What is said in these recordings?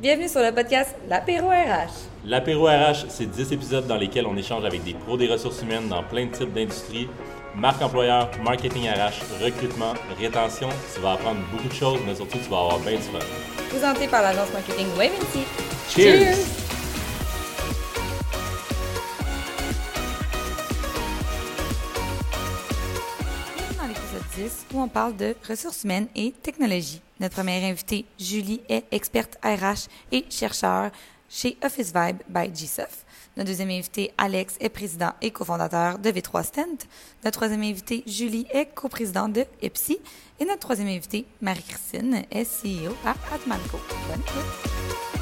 Bienvenue sur le podcast L'Apéro RH. L'Apéro RH, c'est 10 épisodes dans lesquels on échange avec des pros des ressources humaines dans plein de types d'industries. Marque employeur, marketing RH, recrutement, rétention. Tu vas apprendre beaucoup de choses, mais surtout, tu vas avoir bien du fun. Présenté par l'agence marketing Waventy. Cheers! Où on parle de ressources humaines et technologie. Notre première invitée, Julie, est experte RH et chercheur chez Office Vibe by GSOF. Notre deuxième invité, Alex, est président et cofondateur de V3 Stent. Notre troisième invité, Julie, est coprésidente de EPSI. Et notre troisième invité, Marie-Christine, est CEO à Atmanco. Bonne écoute.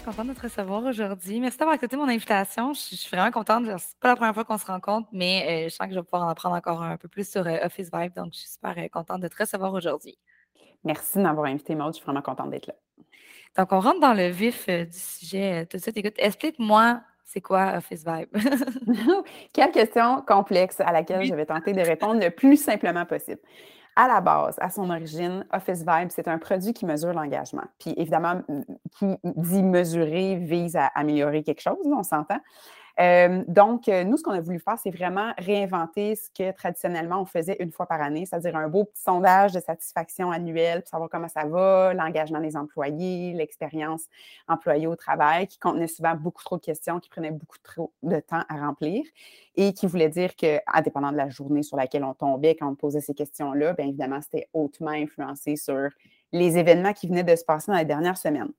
Suis contente de te recevoir aujourd'hui. Merci d'avoir accepté mon invitation. Je, je suis vraiment contente. C'est pas la première fois qu'on se rencontre, mais euh, je sens que je vais pouvoir en apprendre encore un peu plus sur euh, Office Vibe. Donc, je suis super euh, contente de te recevoir aujourd'hui. Merci de m'avoir invité, Maud. Je suis vraiment contente d'être là. Donc, on rentre dans le vif du sujet tout de suite. Écoute, explique-moi, c'est quoi Office Vibe? Quelle question complexe à laquelle je vais tenter de répondre le plus simplement possible. À la base, à son origine, Office Vibe, c'est un produit qui mesure l'engagement. Puis évidemment, qui dit mesurer vise à améliorer quelque chose, on s'entend. Euh, donc, euh, nous, ce qu'on a voulu faire, c'est vraiment réinventer ce que traditionnellement on faisait une fois par année, c'est-à-dire un beau petit sondage de satisfaction annuel pour savoir comment ça va, l'engagement des employés, l'expérience employée au travail, qui contenait souvent beaucoup trop de questions, qui prenaient beaucoup trop de temps à remplir et qui voulait dire que, indépendant de la journée sur laquelle on tombait quand on posait ces questions-là, bien évidemment, c'était hautement influencé sur les événements qui venaient de se passer dans les dernières semaines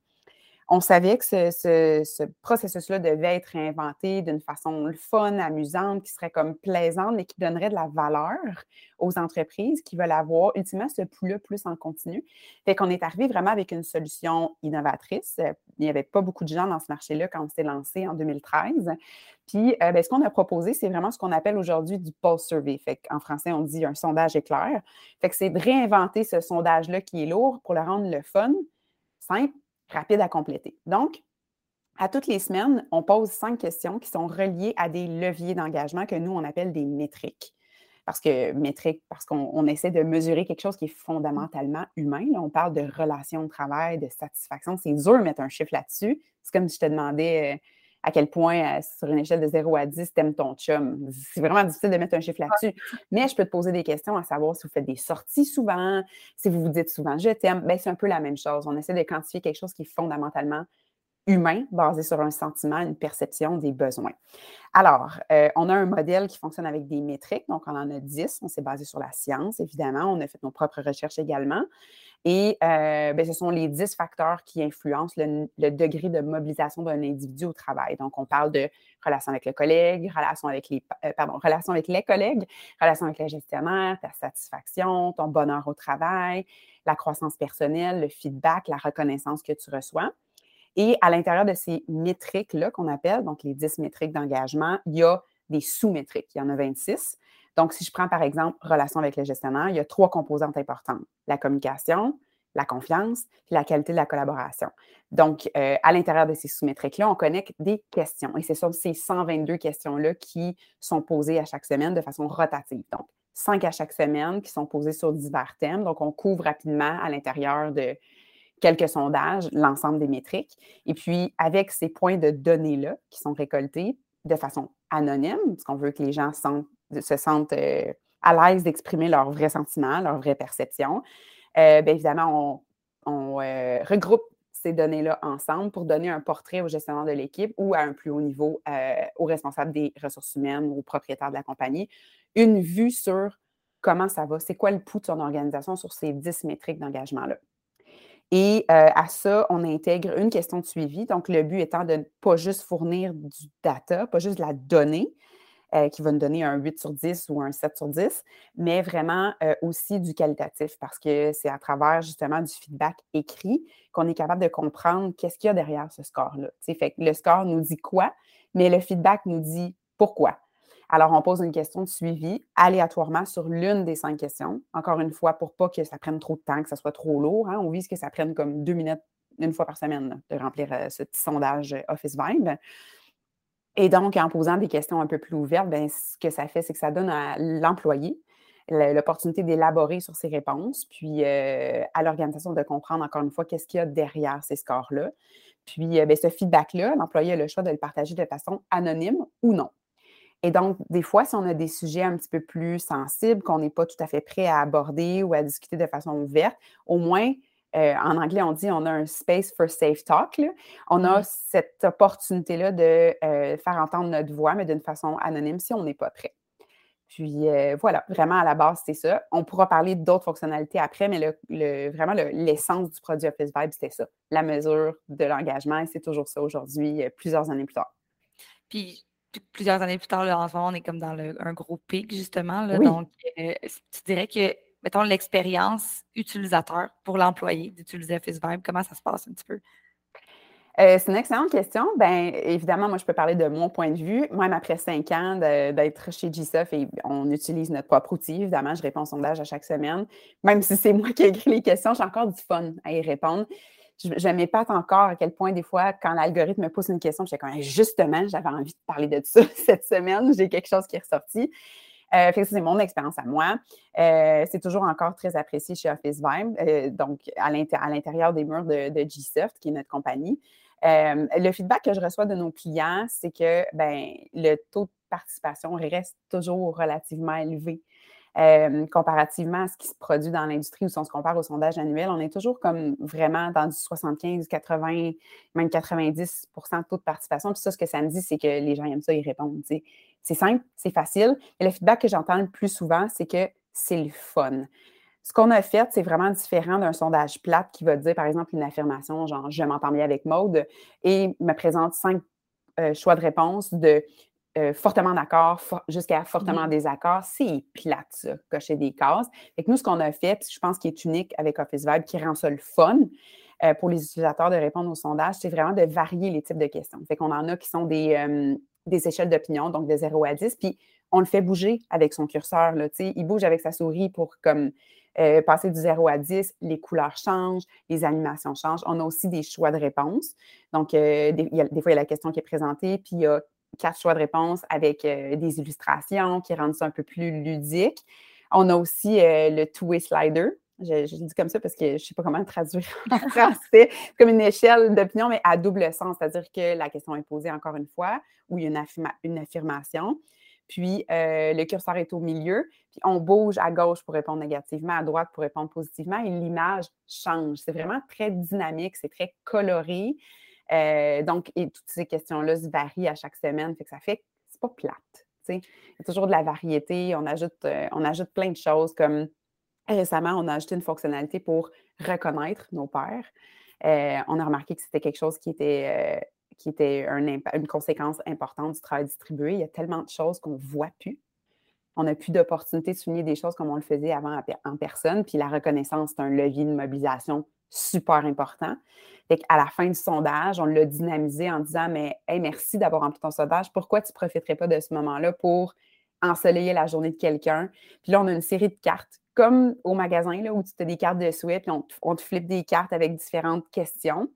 on savait que ce, ce- ce processus-là devait être réinventé d'une façon fun, amusante, qui serait comme plaisante, mais qui donnerait de la valeur aux entreprises qui veulent avoir ultimement ce pouls-là plus en continu. Fait qu'on est arrivé vraiment avec une solution innovatrice. Il n'y avait pas beaucoup de gens dans ce marché-là quand on s'est lancé en 2013. Puis, euh, ben, ce qu'on a proposé, c'est vraiment ce qu'on appelle aujourd'hui du pulse survey. Fait en français, on dit un sondage éclair. Fait que c'est de réinventer ce sondage-là qui est lourd pour le rendre le fun, simple, rapide à compléter. Donc, à toutes les semaines, on pose cinq questions qui sont reliées à des leviers d'engagement que nous, on appelle des métriques. Parce que métrique, parce qu'on on essaie de mesurer quelque chose qui est fondamentalement humain. Là, on parle de relations de travail, de satisfaction. C'est dur de mettre un chiffre là-dessus. C'est comme si je te demandais euh, à quel point, euh, sur une échelle de 0 à 10, t'aimes ton chum. C'est vraiment difficile de mettre un chiffre là-dessus. Mais je peux te poser des questions à savoir si vous faites des sorties souvent, si vous vous dites souvent je t'aime. Ben, c'est un peu la même chose. On essaie de quantifier quelque chose qui est fondamentalement humain, basé sur un sentiment, une perception des besoins. Alors, euh, on a un modèle qui fonctionne avec des métriques, donc on en a 10. On s'est basé sur la science, évidemment. On a fait nos propres recherches également. Et euh, ben, ce sont les 10 facteurs qui influencent le, degré de mobilisation d'un individu au travail. Donc, on parle de relation avec le collègue, relation avec les, euh, pardon, relation avec les collègues, relation avec le gestionnaire, ta satisfaction, ton bonheur au travail, la croissance personnelle, le feedback, la reconnaissance que tu reçois. Et à l'intérieur de ces métriques-là qu'on appelle, donc les 10 métriques d'engagement, il y a des sous-métriques. Il y en a 26. Donc, si je prends par exemple relation avec le gestionnaire, il y a trois composantes importantes. La communication, la confiance, puis la qualité de la collaboration. Donc, euh, à l'intérieur de ces sous-métriques-là, on connecte des questions. Et c'est sur ces 122 questions-là qui sont posées à chaque semaine de façon rotative. Donc, cinq à chaque semaine qui sont posées sur divers thèmes. Donc, on couvre rapidement à l'intérieur de quelques sondages l'ensemble des métriques. Et puis, avec ces points de données-là qui sont récoltés de façon anonyme, parce qu'on veut que les gens se sentent euh, à l'aise d'exprimer leurs vrais sentiments, leurs vraies perceptions, euh, bien évidemment, on, euh, regroupe ces données-là ensemble pour donner un portrait au gestionnaire de l'équipe ou à un plus haut niveau euh, au responsable des ressources humaines ou au propriétaire de la compagnie, une vue sur comment ça va, c'est quoi le pouls de son organisation sur ces 10 métriques d'engagement-là. Et euh, à ça, on intègre une question de suivi. Donc, le but étant de ne pas juste fournir du data, pas juste la donnée, euh, qui va nous donner un 8 sur 10 ou un 7 sur 10, mais vraiment euh, aussi du qualitatif parce que c'est à travers justement du feedback écrit qu'on est capable de comprendre qu'est-ce qu'il y a derrière ce score-là. Fait que le score nous dit quoi, mais le feedback nous dit pourquoi. Alors, on pose une question de suivi aléatoirement sur l'une des cinq questions. Encore une fois, pour pas que ça prenne trop de temps, que ça soit trop lourd. hein. On vise que ça prenne comme deux minutes une fois par semaine de remplir euh, ce petit sondage euh, Office Vibe. Et donc, en posant des questions un peu plus ouvertes, ben, ce que ça fait, c'est que ça donne à l'employé l'opportunité d'élaborer sur ces réponses, puis à l'organisation de comprendre encore une fois qu'est-ce qu'il y a derrière ces scores-là. Puis ben, ce feedback-là, l'employé a le choix de le partager de façon anonyme ou non. Et donc, des fois, si on a des sujets un petit peu plus sensibles qu'on n'est pas tout à fait prêt à aborder ou à discuter de façon ouverte, au moins, euh, en anglais, on dit on a un space for safe talk. On a cette opportunité-là de euh, faire entendre notre voix, mais d'une façon anonyme si on n'est pas prêt. Puis euh, voilà, vraiment à la base, c'est ça. On pourra parler d'autres fonctionnalités après, mais le, vraiment l'essence du produit Office Vibe, c'était ça, la mesure de l'engagement, et c'est toujours ça aujourd'hui, plusieurs années plus tard. Puis plusieurs années plus tard, là, en ce moment, on est comme dans un gros pic, justement. Donc, tu dirais que mettons, l'expérience utilisateur pour l'employé d'utiliser Office Vibe? Comment ça se passe un petit peu? Euh, c'est une excellente question. Bien, évidemment, moi, je peux parler de mon point de vue. Même après cinq ans d'être chez GSOF et on utilise notre propre outil, évidemment, je réponds au sondage à chaque semaine. Même si c'est moi qui ai écrit les questions, j'ai encore du fun à y répondre. Je, ne m'épate encore à quel point, des fois, quand l'algorithme me pose une question, je suis comme, justement, j'avais envie de parler de ça cette semaine, j'ai quelque chose qui est ressorti. Euh, c'est mon expérience à moi. Euh, c'est toujours encore très apprécié chez Office Vibe, euh, donc à l'intérieur des murs de, de Gsoft, qui est notre compagnie. le feedback que je reçois de nos clients, c'est que ben, le taux de participation reste toujours relativement élevé. Comparativement à ce qui se produit dans l'industrie ou si on se compare au sondage annuel, on est toujours comme vraiment dans du 75, 80, même 90% de taux de participation. Puis ça, ce que ça me dit, c'est que les gens aiment ça, ils répondent. C'est simple, c'est facile. Et le feedback que j'entends le plus souvent, c'est que c'est le fun. Ce qu'on a fait, c'est vraiment différent d'un sondage plate qui va dire, par exemple, une affirmation, genre je m'entends bien avec Maude, et me présente cinq euh, choix de réponse de euh, fortement d'accord jusqu'à fortement mmh désaccord. C'est plate, ça, cocher des cases. Et nous, ce qu'on a fait, je pense qu'il est unique avec Office Vibe, qui rend ça le fun euh, pour les utilisateurs de répondre au sondage, c'est vraiment de varier les types de questions. Fait qu'on en a qui sont des, des échelles d'opinion, donc de 0 à 10, puis on le fait bouger avec son curseur. Là, il bouge avec sa souris pour comme euh, passer du 0 à 10, les couleurs changent, les animations changent. On a aussi des choix de réponse. Donc, euh, des, fois, il y a la question qui est présentée, puis il y a quatre choix de réponse avec euh, des illustrations qui rendent ça un peu plus ludique. On a aussi le two-way slider. Je, je, dis comme ça parce que je ne sais pas comment le traduire en français. comme une échelle d'opinion, mais à double sens, c'est-à-dire que la question est posée encore une fois ou il y a une, affirmation. Puis euh, le curseur est au milieu, puis on bouge à gauche pour répondre négativement, à droite pour répondre positivement, et l'image change. C'est vraiment très dynamique, c'est très coloré. Euh, donc, et toutes ces questions-là varient à chaque semaine, fait que ça fait c'est pas plate. Il y a toujours de la variété, on ajoute, euh, on ajoute plein de choses comme Récemment, on a ajouté une fonctionnalité pour reconnaître nos pères. Euh, on a remarqué que c'était quelque chose qui était, qui était une conséquence importante du travail distribué. Il y a tellement de choses qu'on ne voit plus. On n'a plus d'opportunité de souligner des choses comme on le faisait avant en personne. Puis la reconnaissance, c'est un levier de mobilisation super important. à la fin du sondage, on l'a dynamisé en disant Mais merci d'avoir rempli ton sondage. Pourquoi tu ne profiterais pas de ce moment-là pour ensoleiller la journée de quelqu'un? Puis là, on a une série de cartes comme au magasin là, où tu as des cartes de souhait, puis on, te flippe des cartes avec différentes questions.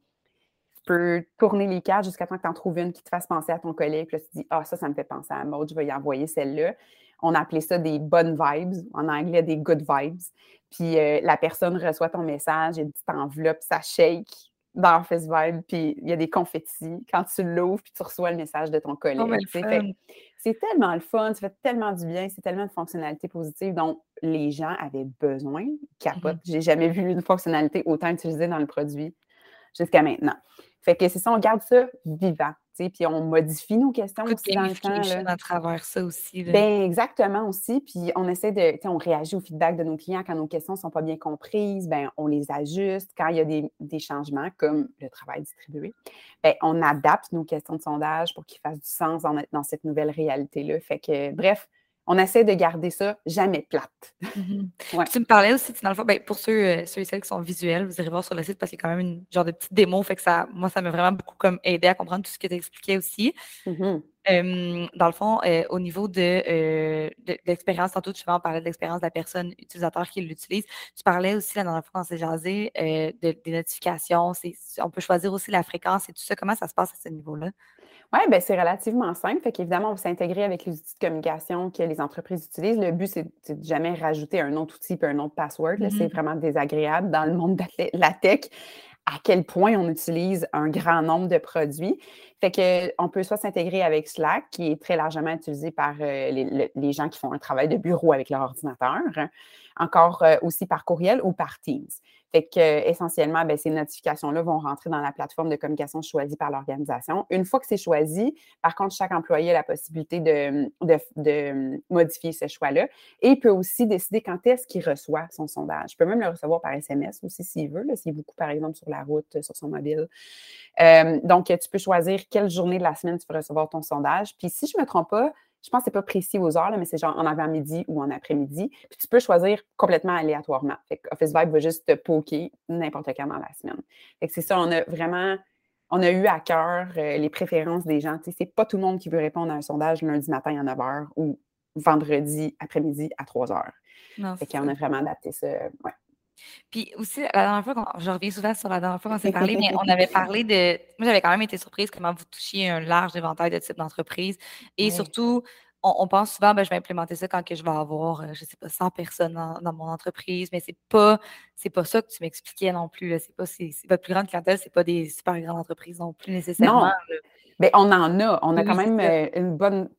Tu peux tourner les cartes jusqu'à temps que tu en trouves une qui te fasse penser à ton collègue. Puis là, tu te dis Ah, ça, ça me fait penser à Maud, je vais y envoyer celle-là. On a appelé ça des bonnes vibes, en anglais des good vibes. Puis euh, la personne reçoit ton message, il y a une petite enveloppe, ça shake dans Office Vibe, puis il y a des confettis quand tu l'ouvres, puis tu reçois le message de ton oh, collègue. c'est tellement le fun, ça fait tellement du bien, c'est tellement de fonctionnalités positives dont les gens avaient besoin. Capote, n'ai j'ai jamais vu une fonctionnalité autant utilisée dans le produit jusqu'à maintenant. Fait que c'est ça, on garde ça vivant puis on modifie nos questions aussi dans le temps. à travers ça aussi. Ben, exactement aussi. Puis on essaie de, on réagit au feedback de nos clients quand nos questions ne sont pas bien comprises, ben, on les ajuste. Quand il y a des, changements, comme le travail distribué, ben, on adapte nos questions de sondage pour qu'ils fassent du sens dans, dans cette nouvelle réalité-là. Fait que, bref, on essaie de garder ça jamais plate. Mhm. Tu me parlais aussi, dans le fond, ben, pour ceux, euh, ceux et celles qui sont visuels, vous irez voir sur le site parce qu'il y a quand même une genre de petite démo, fait que ça, moi, ça m'a vraiment beaucoup comme aidé à comprendre tout ce que tu expliquais aussi. Mhm. dans le fond, euh, au niveau euh, de, l'expérience, tantôt tu en parler de l'expérience de la personne utilisateur qui l'utilise. Tu parlais aussi, la dernière fois, quand c'est jasé, de, des notifications. On peut choisir aussi la fréquence et tout ça. Comment ça se passe à ce niveau-là? Oui, ben c'est relativement simple. Fait qu'évidemment, on va s'intégrer avec les outils de communication que les entreprises utilisent. Le but, c'est de jamais rajouter un autre outil et un autre password. C'est mm-hmm. vraiment désagréable dans le monde de la tech à quel point on utilise un grand nombre de produits. Fait qu'on peut soit s'intégrer avec Slack, qui est très largement utilisé par euh, les, gens qui font un travail de bureau avec leur ordinateur, encore euh, aussi par courriel ou par Teams. Que, essentiellement, ben, ces notifications-là vont rentrer dans la plateforme de communication choisie par l'organisation. Une fois que c'est choisi, par contre, chaque employé a la possibilité de, de, modifier ce choix-là et il peut aussi décider quand est-ce qu'il reçoit son sondage. Il peut même le recevoir par SMS aussi s'il veut, s'il est beaucoup, par exemple, sur la route, sur son mobile. Euh, donc, tu peux choisir quelle journée de la semaine tu veux recevoir ton sondage. Puis, si je ne me trompe pas, je pense que ce n'est pas précis aux heures, mais c'est genre en avant-midi ou en après-midi. Puis tu peux choisir complètement aléatoirement. Fait Office Vibe va juste te poker n'importe quand dans la semaine. Fait que c'est ça, on a vraiment, on a eu à cœur euh, les préférences des gens. Ce n'est pas tout le monde qui veut répondre à un sondage lundi matin à 9 h ou vendredi après-midi à 3 h. Qu'on a vraiment adapté ça. Ouais. Puis aussi, la dernière fois, je reviens souvent sur la dernière fois qu'on s'est parlé, mais on avait parlé de. Moi, j'avais quand même été surprise comment vous touchiez un large éventail de types d'entreprises. Et surtout, on, pense souvent, ben, je vais implémenter ça quand que je vais avoir, euh, je ne sais pas, 100 personnes dans, mon entreprise, mais c'est pas, c'est pas ça que tu m'expliquais non plus. C'est pas, c'est, votre plus grande clientèle, c'est pas des super grandes entreprises non plus nécessairement. Bien, on en a. On a quand même euh, une bonne,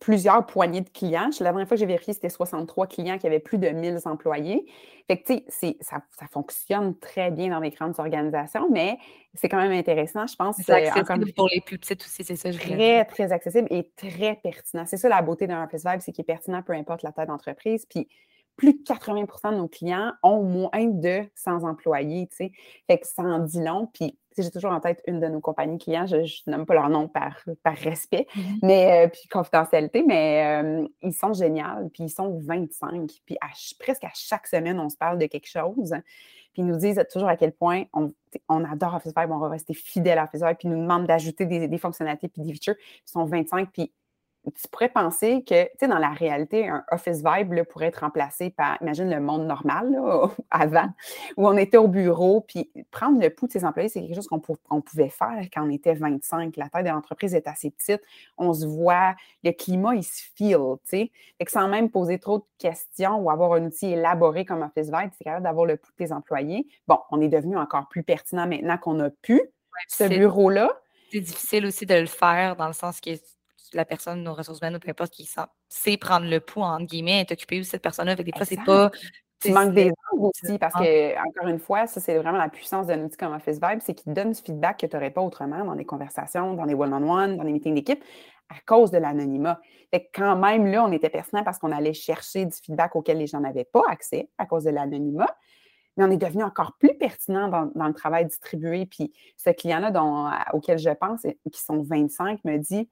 plusieurs poignées de clients. La dernière fois que j'ai vérifié, c'était 63 clients qui avaient plus de 1000 employés. Fait que, tu sais, ça, ça, fonctionne très bien dans les grandes organisations, mais c'est quand même intéressant, je pense. C'est euh, accessible pour les plus petites aussi, c'est ça, je Très, très accessible et très pertinent. C'est ça la beauté d'un Office Vibe, c'est qu'il est pertinent peu importe la taille d'entreprise. Puis, plus de 80% de nos clients ont moins de 100 employés, tu sais. Fait que ça en dit long. Puis, j'ai toujours en tête une de nos compagnies clients, je, ne nomme pas leur nom par, par respect, mmh mais euh, puis confidentialité, mais euh, ils sont géniaux, puis ils sont 25. Puis presque à chaque semaine, on se parle de quelque chose. Puis ils nous disent toujours à quel point on, on adore Office Vibe, on va rester fidèle à Office Vibe, puis ils nous demandent d'ajouter des, des, fonctionnalités puis des features. Ils sont 25, puis tu pourrais penser que, tu sais, dans la réalité, un Office Vibe pourrait être remplacé par, imagine le monde normal, avant, où on était au bureau, puis prendre le pouls de ses employés, c'est quelque chose qu'on pouvait faire quand on était 25. La taille de l'entreprise est assez petite, on se voit, le climat, il se feel, tu sais. Fait que sans même poser trop de questions ou avoir un outil élaboré comme Office Vibe, c'est capable d'avoir le pouls de tes employés. Bon, on est devenu encore plus pertinent maintenant qu'on a pu ce bureau-là. C'est difficile aussi de le faire dans le sens que la personne, nos ressources humaines, ou peu importe, qui sait prendre le pouls, entre guillemets, est occupée de cette personne-là. Des fois, c'est pas. Tu manques des aussi, parce que, encore une fois, ça, c'est vraiment la puissance d'un outil comme Office Vibe, c'est qu'il donne du feedback que tu n'aurais pas autrement dans des conversations, dans des one-on-one, dans des meetings d'équipe, à cause de l'anonymat. Fait quand même, là, on était pertinent parce qu'on allait chercher du feedback auquel les gens n'avaient pas accès à cause de l'anonymat mais on est devenu encore plus pertinent dans, le travail distribué. Puis ce client-là auquel je pense, qui sont 25, me dit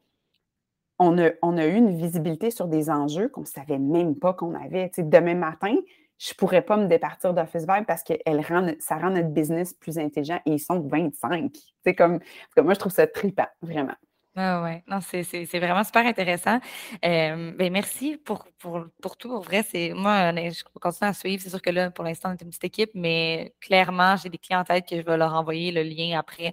on a, eu une visibilité sur des enjeux qu'on ne savait même pas qu'on avait. demain matin, je ne pourrais pas me départir d'Office Vibe parce que rend, ça rend notre business plus intelligent et ils sont 25. C'est comme, moi, je trouve ça trippant, vraiment. Ah ouais, non, c'est vraiment super intéressant. Euh, ben merci pour, pour, pour tout. Pour vrai, c'est moi, je continue à suivre. C'est sûr que là, pour l'instant, on est une petite équipe, mais clairement, j'ai des clients en tête que je vais leur envoyer le lien après.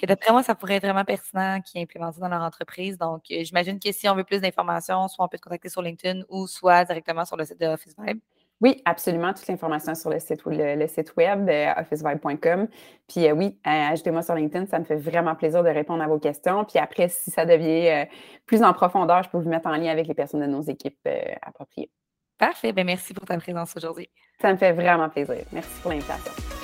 Que d'après moi, ça pourrait être vraiment pertinent qui est implémenté dans leur entreprise. Donc, euh, j'imagine que si on veut plus d'informations, soit on peut te contacter sur LinkedIn ou soit directement sur le site de Office Vibe. Oui, absolument. Toute l'information sur le site, le, site web, euh, officevibe.com. Puis euh, oui, euh, ajoutez-moi sur LinkedIn. Ça me fait vraiment plaisir de répondre à vos questions. Puis après, si ça devient plus en profondeur, je peux vous mettre en lien avec les personnes de nos équipes appropriées. Parfait. Bien, merci pour ta présence aujourd'hui. Ça me fait vraiment plaisir. Merci pour l'invitation.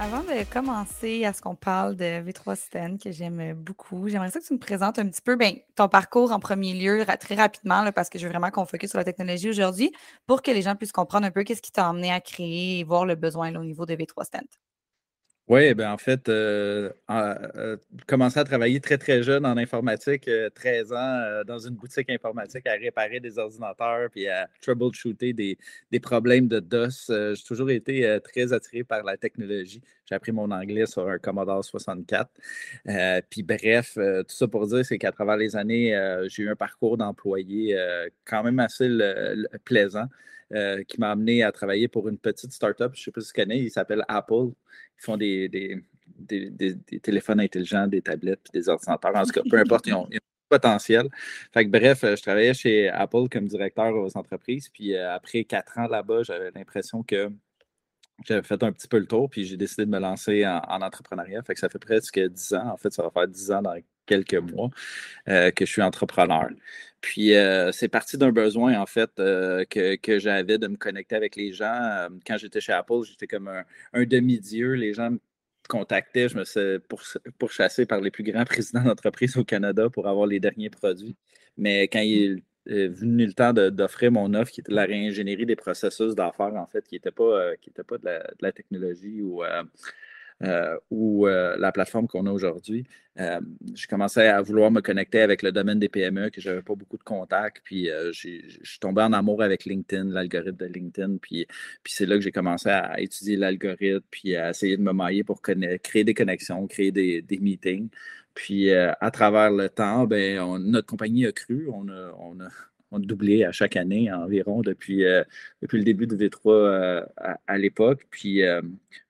Avant de commencer à ce qu'on parle de V3 Sten, que j'aime beaucoup, j'aimerais ça que tu me présentes un petit peu ben, ton parcours en premier lieu, très rapidement, parce que je veux vraiment qu'on focus sur la technologie aujourd'hui, pour que les gens puissent comprendre un peu qu'est-ce qui t'a emmené à créer et voir le besoin au niveau de V3 Stent. Oui, ben en fait, euh, euh, commencer à travailler très, très jeune en informatique, 13 euh, ans, dans une boutique informatique à réparer des ordinateurs puis à troubleshooter des, des problèmes de DOS. J'ai toujours été très attiré par la technologie. J'ai appris mon anglais sur un Commodore 64. puis bref, tout ça pour dire, c'est qu'à travers les années, j'ai eu un parcours d'employé quand même assez plaisant. Qui m'a amené à travailler pour une petite startup, je ne sais pas si tu connais, il s'appelle Apple. Ils font des, des, téléphones intelligents, des tablettes, puis des ordinateurs. En tout cas, peu importe, ils ont, ils potentiel. Fait que, bref, je travaillais chez Apple comme directeur aux entreprises. Puis après quatre ans là-bas, j'avais l'impression que j'avais fait un petit peu le tour, puis j'ai décidé de me lancer en, entrepreneuriat. Que ça fait presque dix ans. En fait, ça va faire dix ans dans quelques mois euh, que je suis entrepreneur. Puis euh, c'est parti d'un besoin, en fait, euh, que, j'avais de me connecter avec les gens. Quand j'étais chez Apple, j'étais comme un, demi-dieu. Les gens me contactaient, je me suis pourchassé par les plus grands présidents d'entreprise au Canada pour avoir les derniers produits. Mais quand il euh, venu le temps d'offrir mon offre qui était la réingénierie des processus d'affaires, en fait, qui n'était pas, euh, qui pas de, la, technologie ou, euh, ou la plateforme qu'on a aujourd'hui. je commençais à vouloir me connecter avec le domaine des PME, que je n'avais pas beaucoup de contacts. Puis je suis tombé en amour avec LinkedIn, l'algorithme de LinkedIn. Puis, c'est là que j'ai commencé à étudier l'algorithme, puis à essayer de me mailler pour créer des connexions, créer des, meetings. Puis euh, à travers le temps, ben, notre compagnie a cru. On a, doublé à chaque année environ depuis, euh, le début de V3 euh, à, l'époque. Puis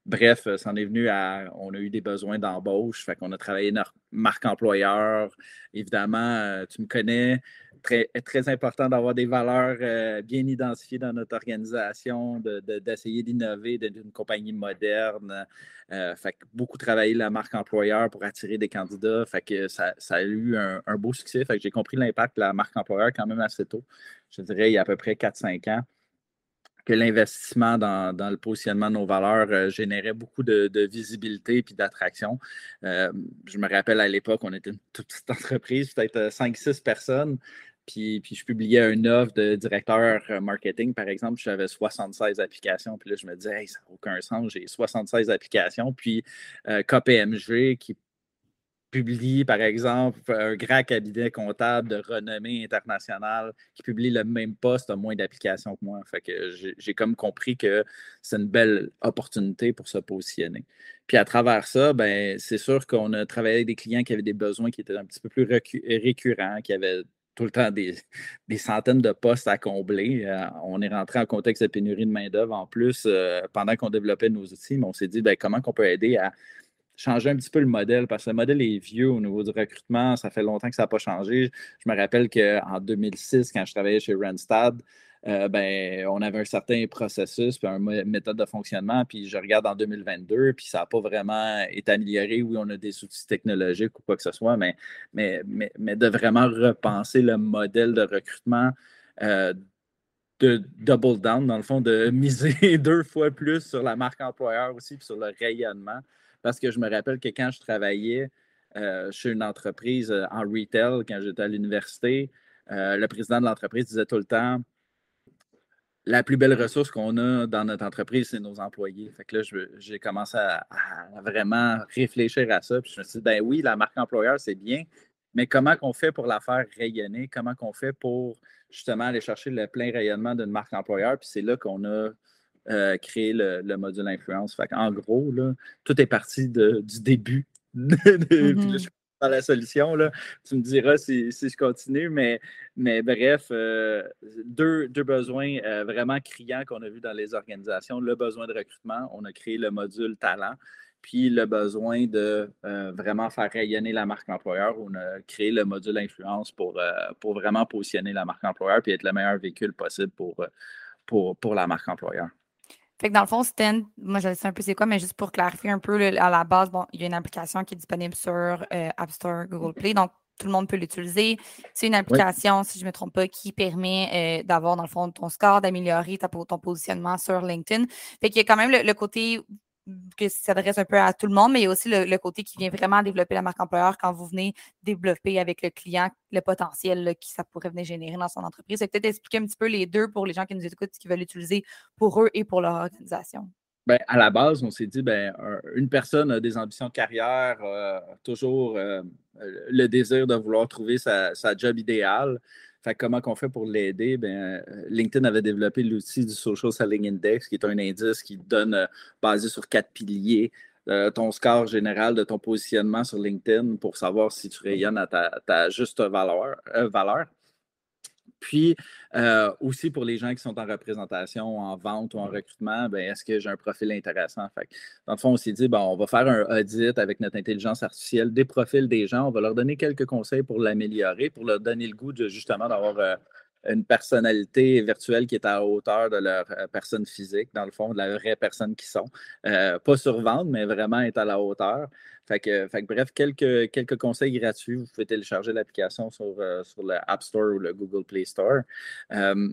bref, ça en est venu à. On a eu des besoins d'embauche. Fait qu'on a travaillé notre marque employeur. Évidemment, tu me connais très, très important d'avoir des valeurs euh, bien identifiées dans notre organisation, d'essayer d'innover, d'être une compagnie moderne. Euh, fait beaucoup travailler la marque employeur pour attirer des candidats. Fait que ça, a eu un, beau succès. Fait que j'ai compris l'impact de la marque employeur quand même assez tôt. Je dirais il y a à peu près 4-5 ans que l'investissement dans, le positionnement de nos valeurs euh, générait beaucoup de, visibilité et d'attraction. je me rappelle à l'époque, on était une toute petite entreprise, peut-être 5-6 personnes. Puis, je publiais une offre de directeur euh, marketing, par exemple, j'avais 76 applications. Puis là, je me disais, ça n'a aucun sens, j'ai 76 applications. Puis euh, KPMG qui publie, par exemple, un grand cabinet comptable de renommée internationale qui publie le même poste a moins d'applications que moi. Fait que j'ai comme compris que c'est une belle opportunité pour se positionner. Puis à travers ça, ben, c'est sûr qu'on a travaillé avec des clients qui avaient des besoins qui étaient un petit peu plus récurrents, qui avaient tout le temps des, centaines de postes à combler. Euh, on est rentré en contexte de pénurie de main-d'œuvre en plus euh, pendant qu'on développait nos outils, on s'est dit ben, comment on peut aider à changer un petit peu le modèle? Parce que le modèle est vieux au niveau du recrutement. Ça fait longtemps que ça n'a pas changé. Je me rappelle qu'en 2006, quand je travaillais chez Randstad, euh, ben, on avait un certain processus, puis une méthode de fonctionnement, puis je regarde en 2022, puis ça n'a pas vraiment été amélioré. Oui, on a des outils technologiques ou quoi que ce soit, mais, mais, mais, de vraiment repenser le modèle de recrutement, euh, de double down, dans le fond, de miser deux fois plus sur la marque employeur aussi, puis sur le rayonnement. Parce que je me rappelle que quand je travaillais euh, chez une entreprise en retail, quand j'étais à l'université, le président de l'entreprise disait tout le temps la plus belle ressource qu'on a dans notre entreprise, c'est nos employés. Fait que là, j'ai commencé à, vraiment réfléchir à ça. Puis je me suis dit, ben oui, la marque employeur, c'est bien, mais comment qu'on fait pour la faire rayonner? Comment qu'on fait pour justement aller chercher le plein rayonnement d'une marque employeur? Puis c'est là qu'on a euh, créé le, module influence. Fait en gros, là, tout est parti du début. Mm-hmm dans la solution. Là. Tu me diras si, je continue, mais, mais bref, euh, deux, besoins euh, vraiment criants qu'on a vus dans les organisations. Le besoin de recrutement, on a créé le module talent, puis le besoin de euh, vraiment faire rayonner la marque employeur, on a créé le module influence pour, pour vraiment positionner la marque employeur puis être le meilleur véhicule possible pour, pour, pour la marque employeur. Fait que dans le fond, Stand, moi je sais un peu c'est quoi, mais juste pour clarifier un peu, à la base, bon, il y a une application qui est disponible sur euh, App Store, Google Play, donc tout le monde peut l'utiliser. C'est une application, si je ne me trompe pas, qui permet euh, d'avoir, dans le fond, ton score, d'améliorer ton positionnement sur LinkedIn. Fait qu'il y a quand même le côté que ça s'adresse un peu à tout le monde, mais il y a aussi le, côté qui vient vraiment développer la marque employeur quand vous venez développer avec le client le potentiel qui ça pourrait venir générer dans son entreprise. Peut-être expliquer un petit peu les deux pour les gens qui nous écoutent, qui veulent l'utiliser pour eux et pour leur organisation. Bien, à la base, on s'est dit, ben, une personne a des ambitions de carrière, euh, toujours euh, le désir de vouloir trouver sa, sa job idéale. Fait comment on fait pour l'aider? Ben, euh, LinkedIn avait développé l'outil du Social Selling Index, qui est un indice qui donne, euh, basé sur quatre piliers, euh, ton score général de ton positionnement sur LinkedIn pour savoir si tu rayonnes à ta, juste valeur. Puis euh, aussi pour les gens qui sont en représentation, en vente ou en recrutement, ben, est-ce que j'ai un profil intéressant? Fait dans le fond, on s'est dit, bon, on va faire un audit avec notre intelligence artificielle des profils des gens. On va leur donner quelques conseils pour l'améliorer, pour leur donner le goût de justement d'avoir euh, une personnalité virtuelle qui est à hauteur de leur euh, personne physique, dans le fond, de la vraie personne qu'ils sont. pas sur vente, mais vraiment être à la hauteur. Fait que, bref, quelques, quelques conseils gratuits. Vous pouvez télécharger l'application sur, euh, sur Store ou le Google Play Store. Euh,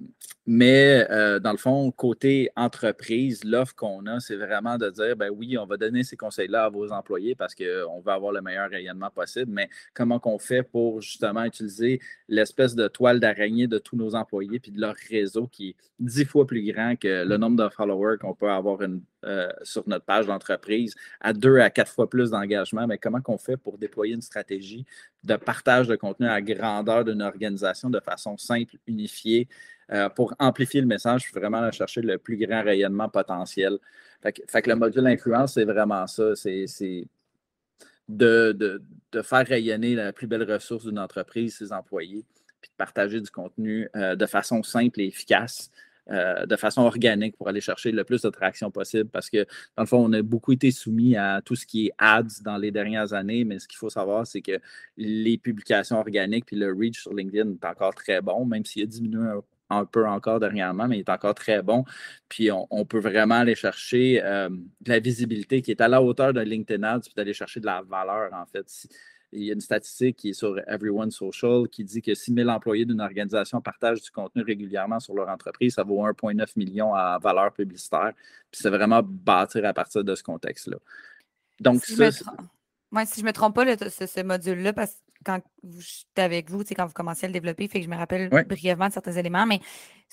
mais euh, dans le fond, côté entreprise, l'offre qu'on a, c'est vraiment de dire, ben oui, on va donner ces conseils-là à vos employés parce qu'on veut avoir le meilleur rayonnement possible, mais comment qu'on fait pour justement utiliser l'espèce de toile d'araignée de tous nos employés puis de leur réseau qui est dix fois plus grand que le nombre de followers qu'on peut avoir une, euh, sur notre page d'entreprise à deux à quatre fois plus d'engagement, mais comment on fait pour déployer une stratégie de partage de contenu à grandeur d'une organisation de façon simple, unifiée, euh, pour amplifier le message, vraiment chercher le plus grand rayonnement potentiel? Fait que, le module influence, c'est vraiment ça. C'est de, faire rayonner la plus belle ressource d'une entreprise, ses employés, puis de partager du contenu euh, de façon simple et efficace. Euh, de façon organique pour aller chercher le plus de traction possible parce que, dans le fond, on a beaucoup été soumis à tout ce qui est ads dans les dernières années, mais ce qu'il faut savoir, c'est que les publications organiques puis le reach sur LinkedIn est encore très bon, même s'il a diminué un, peu encore dernièrement, mais il est encore très bon. Puis on, peut vraiment aller chercher euh, de la visibilité qui est à la hauteur de LinkedIn Ads, puis d'aller chercher de la valeur, en fait il y a une statistique qui est sur Everyone Social qui dit que 6 000 employés d'une organisation partagent du contenu régulièrement sur leur entreprise. Ça vaut 1,9 million à valeur publicitaire. Puis c'est vraiment bâtir à partir de ce contexte-là. Donc, si ça. Je me si je ne me trompe pas, ce, module-là, parce que quand j'étais avec vous, quand vous commenciez à le développer, fait que je me rappelle brièvement de certains éléments, mais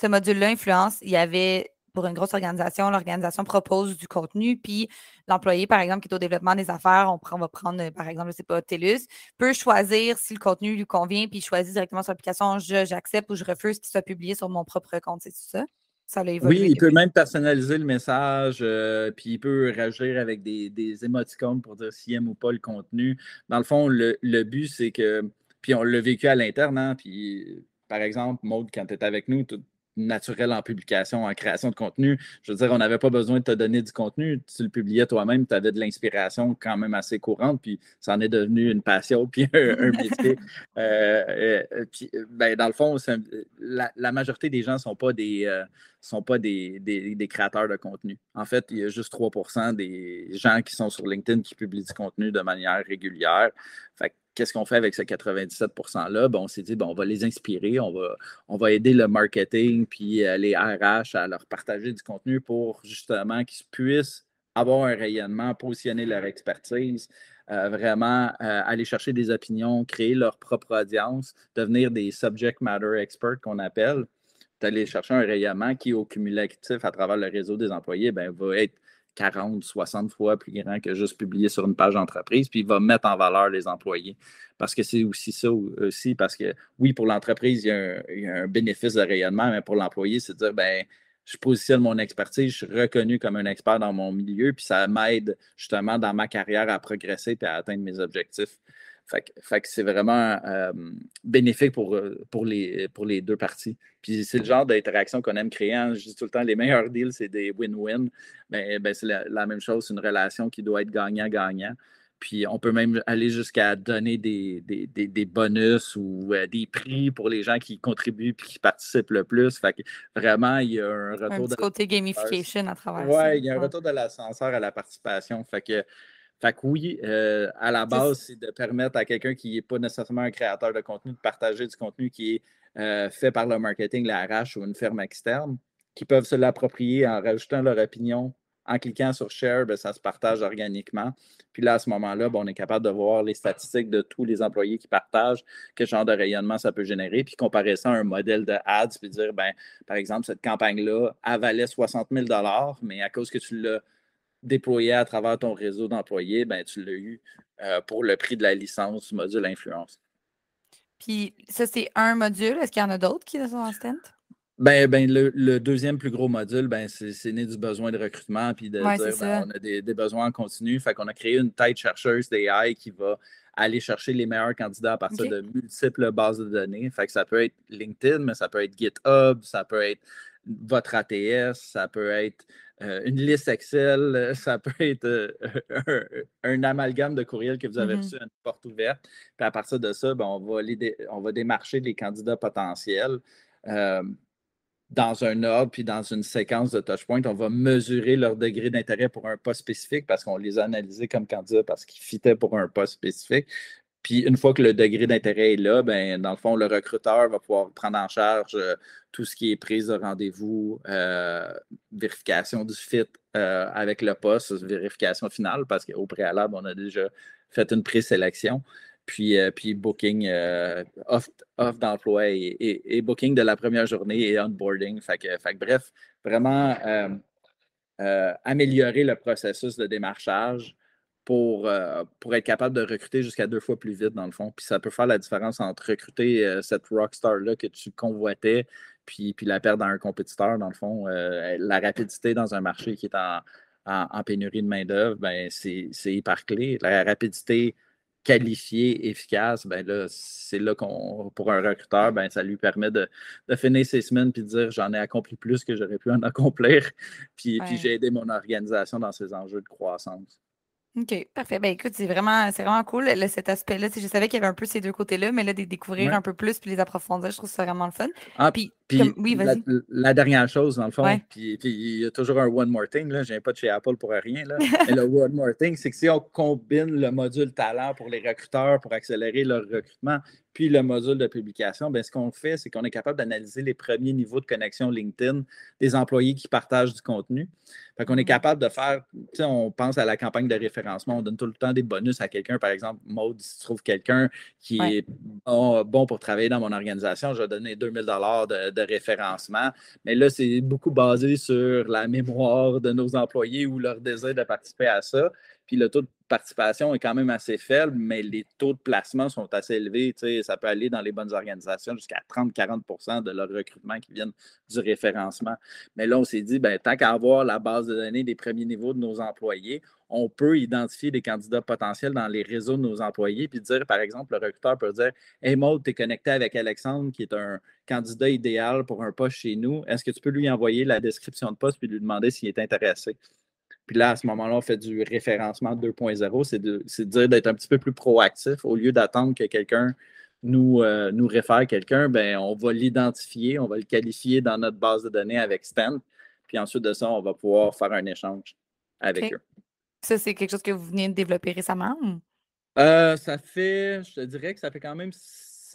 ce module-là, influence, il y avait pour une grosse organisation, l'organisation propose du contenu, puis l'employé, par exemple, qui est au développement des affaires, on, prend, va prendre, par exemple, je ne sais pas, TELUS, peut choisir si le contenu lui convient, puis il choisit directement sur l'application, j'accepte ou je refuse qu'il soit publié sur mon propre compte. C'est ça? Ça oui, il peut même personnaliser le message, euh, puis il peut réagir avec des, des émoticônes pour dire s'il aime ou pas le contenu. Dans le fond, le, but, c'est que, puis on l'a vécu à l'interne, hein, puis par exemple, Maude, quand tu étais avec nous, naturel en publication, en création de contenu. Je veux dire, on n'avait pas besoin de te donner du contenu. Tu le publiais toi-même, tu avais de l'inspiration quand même assez courante, puis ça en est devenu une passion, puis un, métier. Euh, euh, puis, ben, dans le fond, la, majorité des gens ne sont pas, des, euh, sont pas des, des, créateurs de contenu. En fait, il y a juste 3% des gens qui sont sur LinkedIn qui publient du contenu de manière régulière. Fait qu'est-ce qu'on fait avec ce 97 %-là? Ben, on s'est dit, bon, on va les inspirer, on va, on va aider le marketing puis les RH à leur partager du contenu pour justement qu'ils puissent avoir un rayonnement, positionner leur expertise, euh, vraiment euh, aller chercher des opinions, créer leur propre audience, devenir des subject matter experts qu'on appelle, d'aller chercher un rayonnement qui, au cumulatif à travers le réseau des employés, ben, va être 40, 60 fois plus grand que juste publier sur une page d'entreprise, puis il va mettre en valeur les employés. Parce que c'est aussi ça aussi, parce que oui, pour l'entreprise, il, y a un bénéfice de rayonnement, mais pour l'employé, c'est de dire, ben, je positionne mon expertise, je suis reconnu comme un expert dans mon milieu, puis ça m'aide justement dans ma carrière à progresser et à atteindre mes objectifs. Fait, que c'est vraiment euh, bénéfique pour, euh, pour, les, pour les deux parties. Puis c'est le genre d'interaction qu'on aime créer. Hein. Je dis tout le temps, les meilleurs deals, c'est des win-win. Ben, ben, c'est la, même chose, c'est une relation qui doit être gagnant-gagnant. Puis on peut même aller jusqu'à donner des, des, bonus ou euh, des prix pour les gens qui contribuent et qui participent le plus. Fait que vraiment, il y a un retour un de côté gamification à travers Oui, il y a un retour de l'ascenseur à la participation. Fait que fait que oui, euh, à la base, c'est de permettre à quelqu'un qui n'est pas nécessairement un créateur de contenu de partager du contenu qui est euh, fait par le marketing, la RH ou une firme externe, qui peuvent se l'approprier en rajoutant leur opinion. En cliquant sur Share, ben, ça se partage organiquement. Puis là, à ce moment-là, ben, on est capable de voir les statistiques de tous les employés qui partagent, quel genre de rayonnement ça peut générer, puis comparer ça à un modèle de ads, puis dire, ben, par exemple, cette campagne-là avalait 60 000 mais à cause que tu l'as déployé à travers ton réseau d'employés, ben, tu l'as eu euh, pour le prix de la licence du module influence. Puis ça, c'est un module? Est-ce qu'il y en a d'autres qui sont en Stent? Ben, ben le, deuxième plus gros module, ben, c'est né du besoin de recrutement, puis de dire ben, on a des, besoins en continu. Fait qu'on a créé une tête chercheuse d'AI qui va aller chercher les meilleurs candidats à partir de multiples bases de données. Fait que ça peut être LinkedIn, mais ça peut être GitHub, ça peut être votre ATS, ça peut être euh, une liste Excel, ça peut être euh, un, amalgame de courriels que vous avez mm-hmm. reçu à une porte ouverte. Puis à partir de ça, ben, on, va on va démarcher les candidats potentiels. Euh, dans un ordre puis dans une séquence de touchpoints, on va mesurer leur degré d'intérêt pour un poste spécifique parce qu'on les a analysés comme candidats parce qu'ils fitaient pour un poste spécifique. Puis une fois que le degré d'intérêt est là, ben, dans le fond, le recruteur va pouvoir prendre en charge euh, tout ce qui est prise de rendez-vous, euh, vérification du fit euh, avec le poste, vérification finale, parce qu'au préalable, on a déjà fait une présélection. Puis, puis booking, off, d'emploi et, booking de la première journée et onboarding. Fait que, fait bref, vraiment améliorer le processus de démarchage pour, euh, pour être capable de recruter jusqu'à deux fois plus vite, dans le fond. Puis ça peut faire la différence entre recruter euh, cette rockstar-là que tu convoitais, puis, puis la perdre à un compétiteur, dans le fond. Euh, la rapidité dans un marché qui est en, en, pénurie de main-d'œuvre, ben, c'est hyper clé. La rapidité qualifiée, efficace, ben là, c'est là qu'on, pour un recruteur, ben, ça lui permet de, de finir ses semaines puis de dire j'en ai accompli plus que j'aurais pu en accomplir, puis, puis j'ai aidé mon organisation dans ses enjeux de croissance. OK, parfait. Ben écoute, c'est vraiment, c'est vraiment cool cet aspect-là. Je savais qu'il y avait un peu ces deux côtés-là, mais là, de découvrir un peu plus puis les approfondir, je trouve ça vraiment le fun. Ah, puis, oui, vas-y. La, dernière chose, dans le fond, puis, il y a toujours un one more thing, là, je viens pas de chez Apple pour rien, là. mais le one more thing, c'est que si on combine le module talent pour les recruteurs pour accélérer leur recrutement, puis le module de publication, bien, ce qu'on fait, c'est qu'on est capable d'analyser les premiers niveaux de connexion LinkedIn des employés qui partagent du contenu. Fait qu'on est mm-hmm. capable de faire, on pense à la campagne de référencement, on donne tout le temps des bonus à quelqu'un. Par exemple, Maud, si tu trouves quelqu'un qui est bon, pour travailler dans mon organisation, je vais donner 2000 dollars de, référencement. Mais là, c'est beaucoup basé sur la mémoire de nos employés ou leur désir de participer à ça. Puis le taux de participation est quand même assez faible, mais les taux de placement sont assez élevés. Ça peut aller dans les bonnes organisations jusqu'à 30-40% de leur recrutement qui viennent du référencement. Mais là, on s'est dit, ben, tant qu'à avoir la base de données des premiers niveaux de nos employés, on peut identifier des candidats potentiels dans les réseaux de nos employés, puis dire, par exemple, le recruteur peut dire Hey Maud, tu es connecté avec Alexandre, qui est un candidat idéal pour un poste chez nous. Est-ce que tu peux lui envoyer la description de poste puis lui demander s'il est intéressé? Puis là, à ce moment-là, on fait du référencement 2.0, c'est de, dire d'être un petit peu plus proactif. Au lieu d'attendre que quelqu'un nous, euh, nous réfère quelqu'un, ben, on va l'identifier, on va le qualifier dans notre base de données avec Spend. Puis ensuite de ça, on va pouvoir faire un échange avec eux. Ça, c'est quelque chose que vous venez de développer récemment? Euh, ça fait, je te dirais que ça fait quand même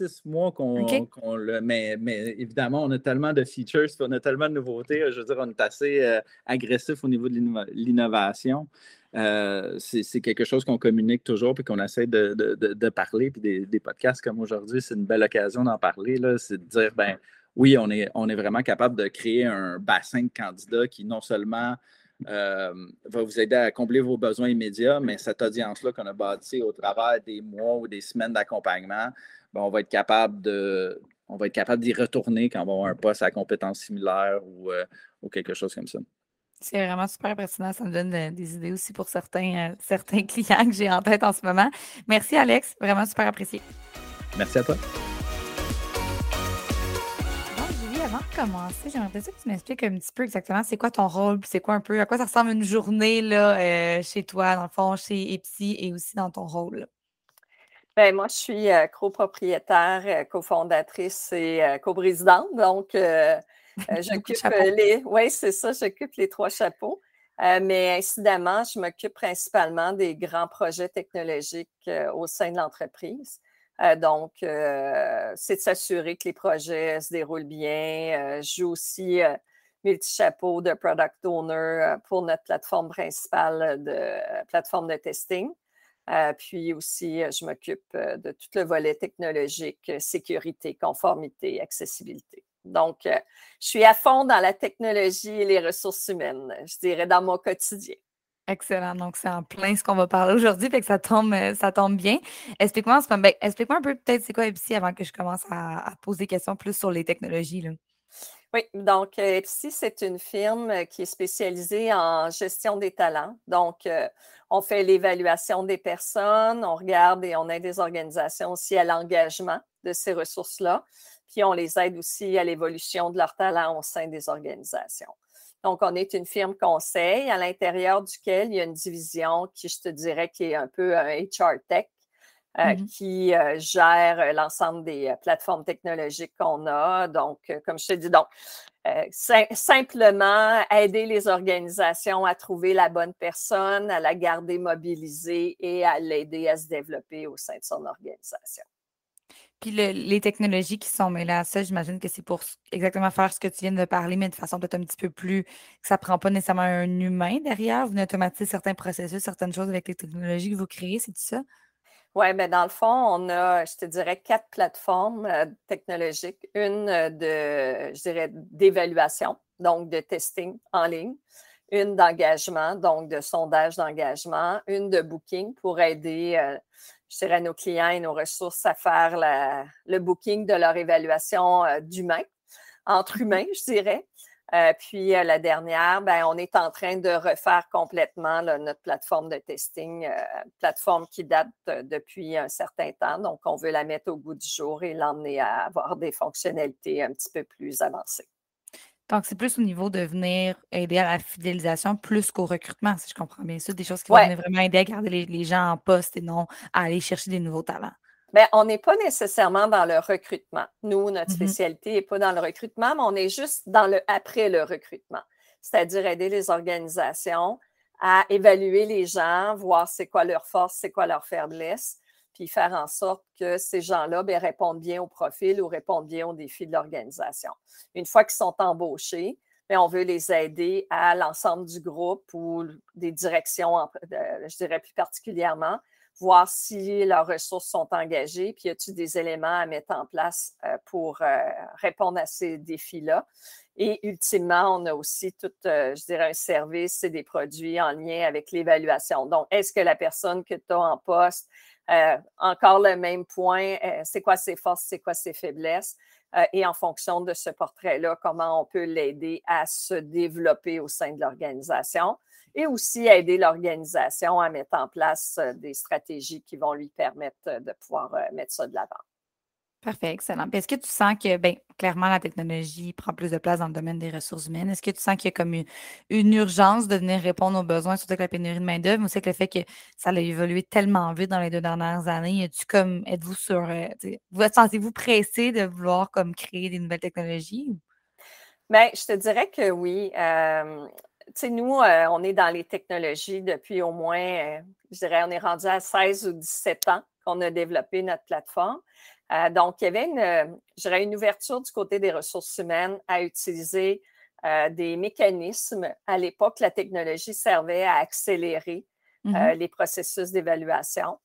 six mois qu'on le. Mais, mais, évidemment, on a tellement de features, on a tellement de nouveautés. Je veux dire, on est assez euh, agressif au niveau de l'innovation. Euh, c'est quelque chose qu'on communique toujours puis qu'on essaie de, parler. Puis des, podcasts comme aujourd'hui, c'est une belle occasion d'en parler. C'est de dire, ben oui, on est, on est vraiment capable de créer un bassin de candidats qui non seulement euh, va vous aider à combler vos besoins immédiats, mais cette audience-là qu'on a bâtie au travers des mois ou des semaines d'accompagnement, ben, on va être capable de on va être capable d'y retourner quand on va avoir un poste à compétences similaires ou, euh, ou quelque chose comme ça. C'est vraiment super impressionnant. Ça me donne euh, des idées aussi pour certains, certains clients que j'ai en tête en ce moment. Merci, Alex. Vraiment super apprécié. Merci à toi. Commencer, j'aimerais que tu m'expliques un petit peu exactement c'est quoi ton rôle, c'est quoi un peu, à quoi ça ressemble une journée là, euh, chez toi, dans le fond, chez Epsi et aussi dans ton rôle? Ben, moi, je suis euh, copropriétaire, euh, cofondatrice et coprésidente. Donc, j'occupe les. Oui, c'est ça, j'occupe les trois chapeaux. mais incidemment, je m'occupe principalement des grands projets technologiques au sein de l'entreprise. Euh, donc, euh, c'est de s'assurer que les projets se déroulent bien. Euh, je joue aussi multi-chapeau de product owner pour notre plateforme principale de plateforme de testing. puis aussi, je m'occupe de tout le volet technologique, sécurité, conformité, accessibilité. Donc, je suis à fond dans la technologie et les ressources humaines, je dirais, dans mon quotidien. Excellent. Donc, c'est en plein ce qu'on va parler aujourd'hui, fait que ça tombe, euh, ça tombe bien. Explique-moi explique un peu peut-être c'est quoi ici avant que je commence à, poser des questions plus sur les technologies. Là. Oui, donc EPSI, c'est une firme qui est spécialisée en gestion des talents. Donc, on fait l'évaluation des personnes, on regarde et on aide des organisations aussi à l'engagement de ces ressources-là, puis on les aide aussi à l'évolution de leurs talents au sein des organisations. Donc, on est une firme conseil à l'intérieur duquel il y a une division qui, je te dirais, qui est un peu un HR Tech, euh, mmh qui euh, gère euh, l'ensemble des plateformes technologiques qu'on a. Donc, comme je te dis, donc, simplement aider les organisations à trouver la bonne personne, à la garder mobilisée et à l'aider à se développer au sein de son organisation. Puis les technologies qui sont mêlées à ça, j'imagine que c'est pour exactement faire ce que tu viens de parler, mais de façon peut-être un petit peu plus, que ça ne prend pas nécessairement un humain derrière. Vous automatisez certains processus, certaines choses avec les technologies que vous créez, c'est ça? Oui, ben, dans le fond, on a, je te dirais, quatre plateformes euh, technologiques. Une euh, de, je dirais, d'évaluation, donc de testing en ligne. Une d'engagement, donc de sondage d'engagement. Une de booking pour aider, euh, je dirais, nos clients et nos ressources à faire le booking de leur évaluation d'humain, entre humains, je dirais. Euh, puis euh, la dernière, ben, on est en train de refaire complètement notre plateforme de testing, euh, plateforme qui date depuis un certain temps. Donc, on veut la mettre au goût du jour et l'emmener à avoir des fonctionnalités un petit peu plus avancées. Donc, c'est plus au niveau de venir aider à la fidélisation plus qu'au recrutement, si je comprends bien ça, des choses qui vont venir vraiment aider à garder les gens en poste et non à aller chercher des nouveaux talents. Bien, on n'est pas nécessairement dans le recrutement. Nous, notre mmh spécialité n'est pas dans le recrutement, mais on est juste dans le après le recrutement, c'est-à-dire aider les organisations à évaluer les gens, voir c'est quoi leur force, c'est quoi leur faiblesse, puis faire en sorte que ces gens-là ben, répondent bien au profil ou répondent bien aux défis de l'organisation. Une fois qu'ils sont embauchés, bien, on veut les aider à l'ensemble du groupe ou des directions, je dirais plus particulièrement, voir si leurs ressources sont engagées, puis y a-t-il des éléments à mettre en place euh, pour euh, répondre à ces défis-là. Et ultimement, on a aussi tout, euh, je dirais, un service et des produits en lien avec l'évaluation. Donc, est-ce que la personne que tu as en poste, encore le même point, c'est quoi ses forces, c'est quoi ses faiblesses? et en fonction de ce portrait-là, comment on peut l'aider à se développer au sein de l'organisation et aussi aider l'organisation à mettre en place euh, des stratégies qui vont lui permettre euh, de pouvoir euh, mettre ça de l'avant. Parfait, excellent. Est-ce que tu sens que, bien, clairement, la technologie prend plus de place dans le domaine des ressources humaines? Est-ce que tu sens qu'il y a comme une, urgence de venir répondre aux besoins, surtout avec la pénurie de main-d'œuvre, ou c'est que le fait que ça a évolué tellement vite dans les deux dernières années, êtes-vous comme, êtes-vous sur, vous sentez-vous pressé de vouloir comme créer des nouvelles technologies? Bien, je te dirais que oui sais, nous, euh, on est dans les technologies depuis au moins, euh, je dirais, on est rendu à 16 ou 17 ans qu'on a développé notre plateforme. Euh, donc, il y avait une, je dirais, une ouverture du côté des ressources humaines à utiliser des mécanismes. À l'époque, la technologie servait à accélérer mmh les processus d'évaluation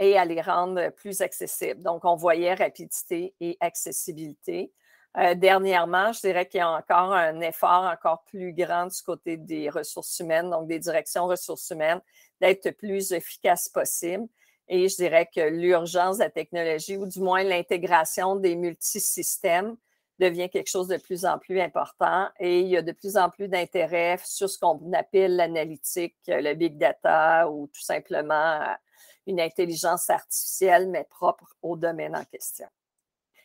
et à les rendre plus accessibles. Donc, on voyait rapidité et accessibilité. Euh, dernièrement, je dirais qu'il y a encore un effort encore plus grand du côté des ressources humaines, donc des directions ressources humaines, d'être plus efficace possible. Et je dirais que l'urgence de la technologie, ou du moins l'intégration des multisystèmes, devient quelque chose de plus en plus important et il y a de plus en plus d'intérêt sur ce qu'on appelle l'analytique, le big data ou tout simplement euh, une intelligence artificielle, mais propre au domaine en question.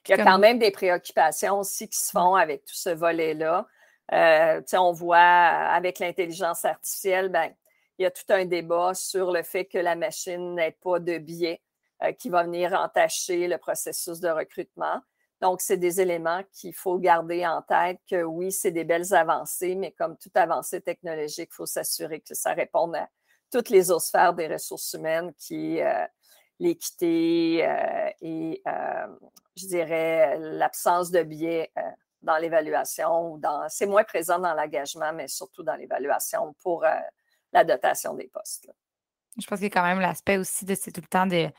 Il y a quand même des préoccupations aussi qui se font avec tout ce volet-là. Euh, on voit avec l'intelligence artificielle, ben, il y a tout un débat sur le fait que la machine n'ait pas de biais euh, qui va venir entacher le processus de recrutement. Donc, c'est des éléments qu'il faut garder en tête que oui, c'est des belles avancées, mais comme toute avancée technologique, il faut s'assurer que ça réponde à toutes les autres sphères des ressources humaines qui, euh, l'équité euh, et, je dirais, l'absence de biais dans l'évaluation. Dans, c'est moins présent dans l'engagement, mais surtout dans l'évaluation pour la dotation des postes. Je pense qu'il y a quand même l'aspect aussi de c'est tout le temps de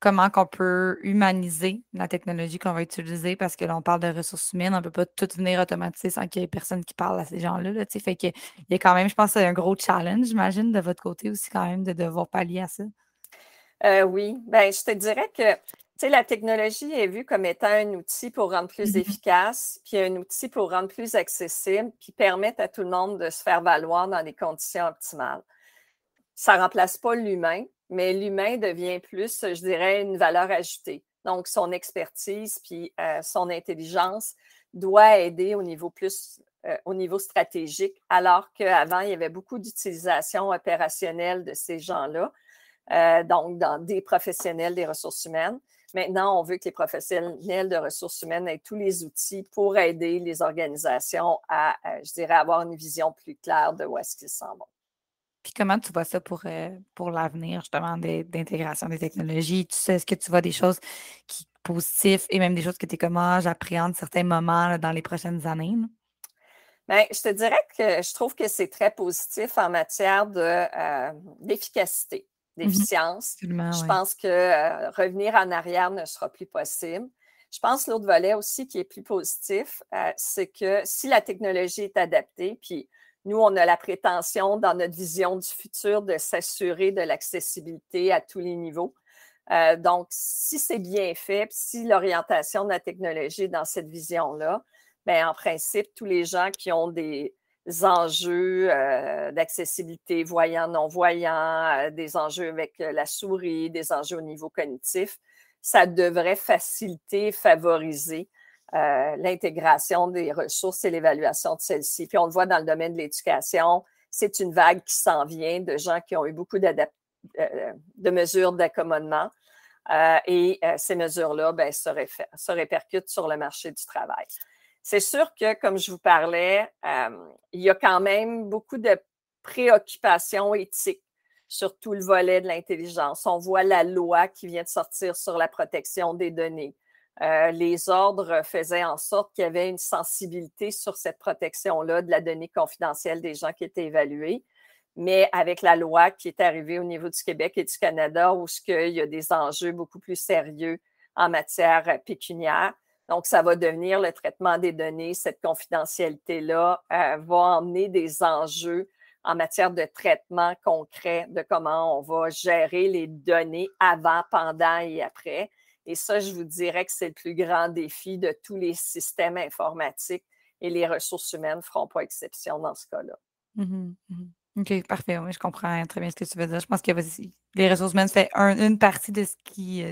comment qu'on peut humaniser la technologie qu'on va utiliser parce que l'on parle de ressources humaines, on ne peut pas tout venir automatiser sans qu'il y ait personne qui parle à ces gens-là. Là, fait que, il y a quand même, je pense, un gros challenge, j'imagine, de votre côté aussi, quand même, de devoir pallier à ça. Euh, oui, ben, je te dirais que sais, la technologie est vue comme étant un outil pour rendre plus mm-hmm. efficace, puis un outil pour rendre plus accessible, puis permettre à tout le monde de se faire valoir dans des conditions optimales. Ça ne remplace pas l'humain, mais l'humain devient plus, je dirais, une valeur ajoutée. Donc, son expertise puis euh, son intelligence doit aider au niveau plus euh, au niveau stratégique, alors qu'avant, il y avait beaucoup d'utilisation opérationnelle de ces gens-là, euh, donc dans des professionnels des ressources humaines. Maintenant, on veut que les professionnels de ressources humaines aient tous les outils pour aider les organisations à, je dirais, avoir une vision plus claire de où est-ce qu'ils s'en vont. Puis comment tu vois ça pour, euh, pour l'avenir, justement, d'intégration des technologies? Tu sais, est-ce que tu vois des choses qui positives et même des choses que tu es comme, ah, j'appréhende certains moments dans les prochaines années? Bien, je te dirais que je trouve que c'est très positif en matière euh, mmh d'efficience. je pense que euh, revenir en arrière ne sera plus possible. Je pense l'autre volet aussi qui est plus positif, c'est que si la technologie est adaptée, puis nous, on a la prétention dans notre vision du futur de s'assurer de l'accessibilité à tous les niveaux. Euh, donc, si c'est bien fait, si l'orientation de la technologie est dans cette vision-là, bien, en principe, tous les gens qui ont des enjeux euh, d'accessibilité voyants, non-voyants, euh, des enjeux avec la souris, des enjeux au niveau cognitif, ça devrait faciliter, favoriser euh, l'intégration des ressources et l'évaluation de celles-ci. Puis on le voit dans le domaine de l'éducation, c'est une vague qui s'en vient de gens qui ont eu beaucoup euh, de mesures d'accommodement. Euh, et ces mesures-là ben, se, répercutent sur le marché du travail. C'est sûr que, comme je vous parlais, il y a quand même beaucoup de préoccupations éthiques sur tout le volet de l'intelligence. On voit la loi qui vient de sortir sur la protection des données. Euh, les ordres faisaient en sorte qu'il y avait une sensibilité sur cette protection-là de la donnée confidentielle des gens qui étaient évalués. Mais avec la loi qui est arrivée au niveau du Québec et du Canada, où il y a des enjeux beaucoup plus sérieux en matière pécuniaire, donc, ça va devenir le traitement des données. Cette confidentialité-là euh, va emmener des enjeux en matière de traitement concret de comment on va gérer les données avant, pendant et après. Et ça, je vous dirais que c'est le plus grand défi de tous les systèmes informatiques et les ressources humaines ne feront pas exception dans ce cas-là. Mmh mmh OK, parfait. Je comprends très bien ce que tu veux dire. Je pense que les ressources humaines, c'est une partie de ce qui,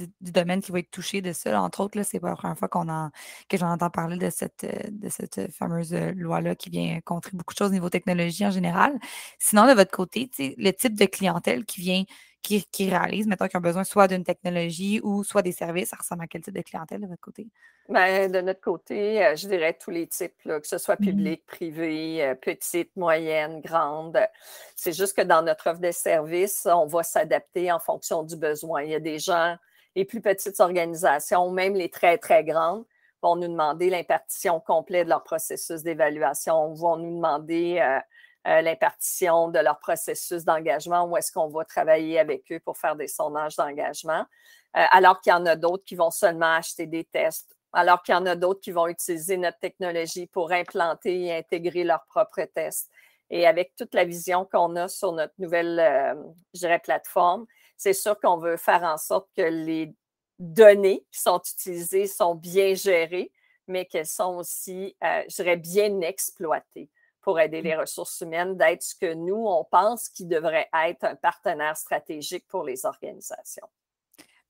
euh, du, domaine qui va être touché de ça. Entre autres, c'est pas la première fois qu'on que j'en entends parler de cette, euh, de cette fameuse euh, loi-là qui vient contrer beaucoup de choses au niveau technologie en général. Sinon, de votre côté, le type de clientèle qui vient qui, qui réalisent, mettons, qui ont besoin soit d'une technologie ou soit des services, ça ressemble à quel type de clientèle de votre côté? Bien, de notre côté, euh, je dirais tous les types, que ce soit mmh public, privé, euh, petite, moyenne, grande. C'est juste que dans notre offre de services, on va s'adapter en fonction du besoin. Il y a des gens, les plus petites organisations, même les très, très grandes, vont nous demander l'impartition complète de leur processus d'évaluation, vont nous demander euh, euh, l'impartition de leur processus d'engagement, où est-ce qu'on va travailler avec eux pour faire des sondages d'engagement, euh, alors qu'il y en a d'autres qui vont seulement acheter des tests, alors qu'il y en a d'autres qui vont utiliser notre technologie pour implanter et intégrer leurs propres tests. Et avec toute la vision qu'on a sur notre nouvelle, je plateforme, c'est sûr qu'on veut faire en sorte que les données qui sont utilisées sont bien gérées, mais qu'elles sont aussi, je dirais, bien exploitées pour aider mmh. les ressources humaines d'être ce que nous, on pense qui devrait être un partenaire stratégique pour les organisations.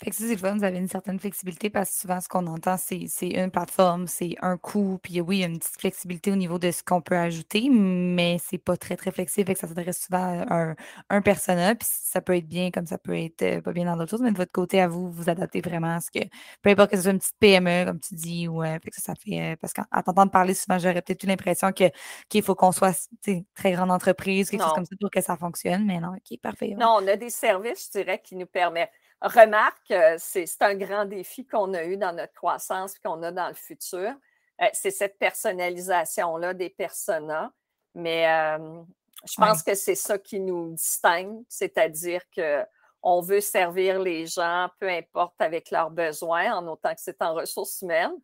Fait que ça, c'est vous avez une certaine flexibilité parce que souvent, ce qu'on entend, c'est une plateforme, c'est un coût, puis oui, il y a une petite flexibilité au niveau de ce qu'on peut ajouter, mais c'est pas très, très flexible, fait que ça s'adresse souvent à un, un persona, puis ça peut être bien comme ça peut être euh, pas bien dans d'autres choses, mais de votre côté, à vous, vous adaptez vraiment à ce que, peu importe que ce soit une petite PME, comme tu dis, ou euh, fait que ça, ça fait, euh, parce qu'en t'entendant parler souvent, j'aurais peut-être eu l'impression que qu'il faut qu'on soit très grande entreprise, quelque chose comme ça pour que ça fonctionne, mais non, ok, parfait. Non, on a des services, je dirais, qui nous permettent remarque, euh, c'est un grand défi qu'on a eu dans notre croissance et qu'on a dans le futur. Euh, c'est cette personnalisation-là des personas. Mais euh, je pense que c'est ça qui nous distingue, c'est-à-dire qu'on veut servir les gens, peu importe avec leurs besoins, en autant que c'est en ressources humaines.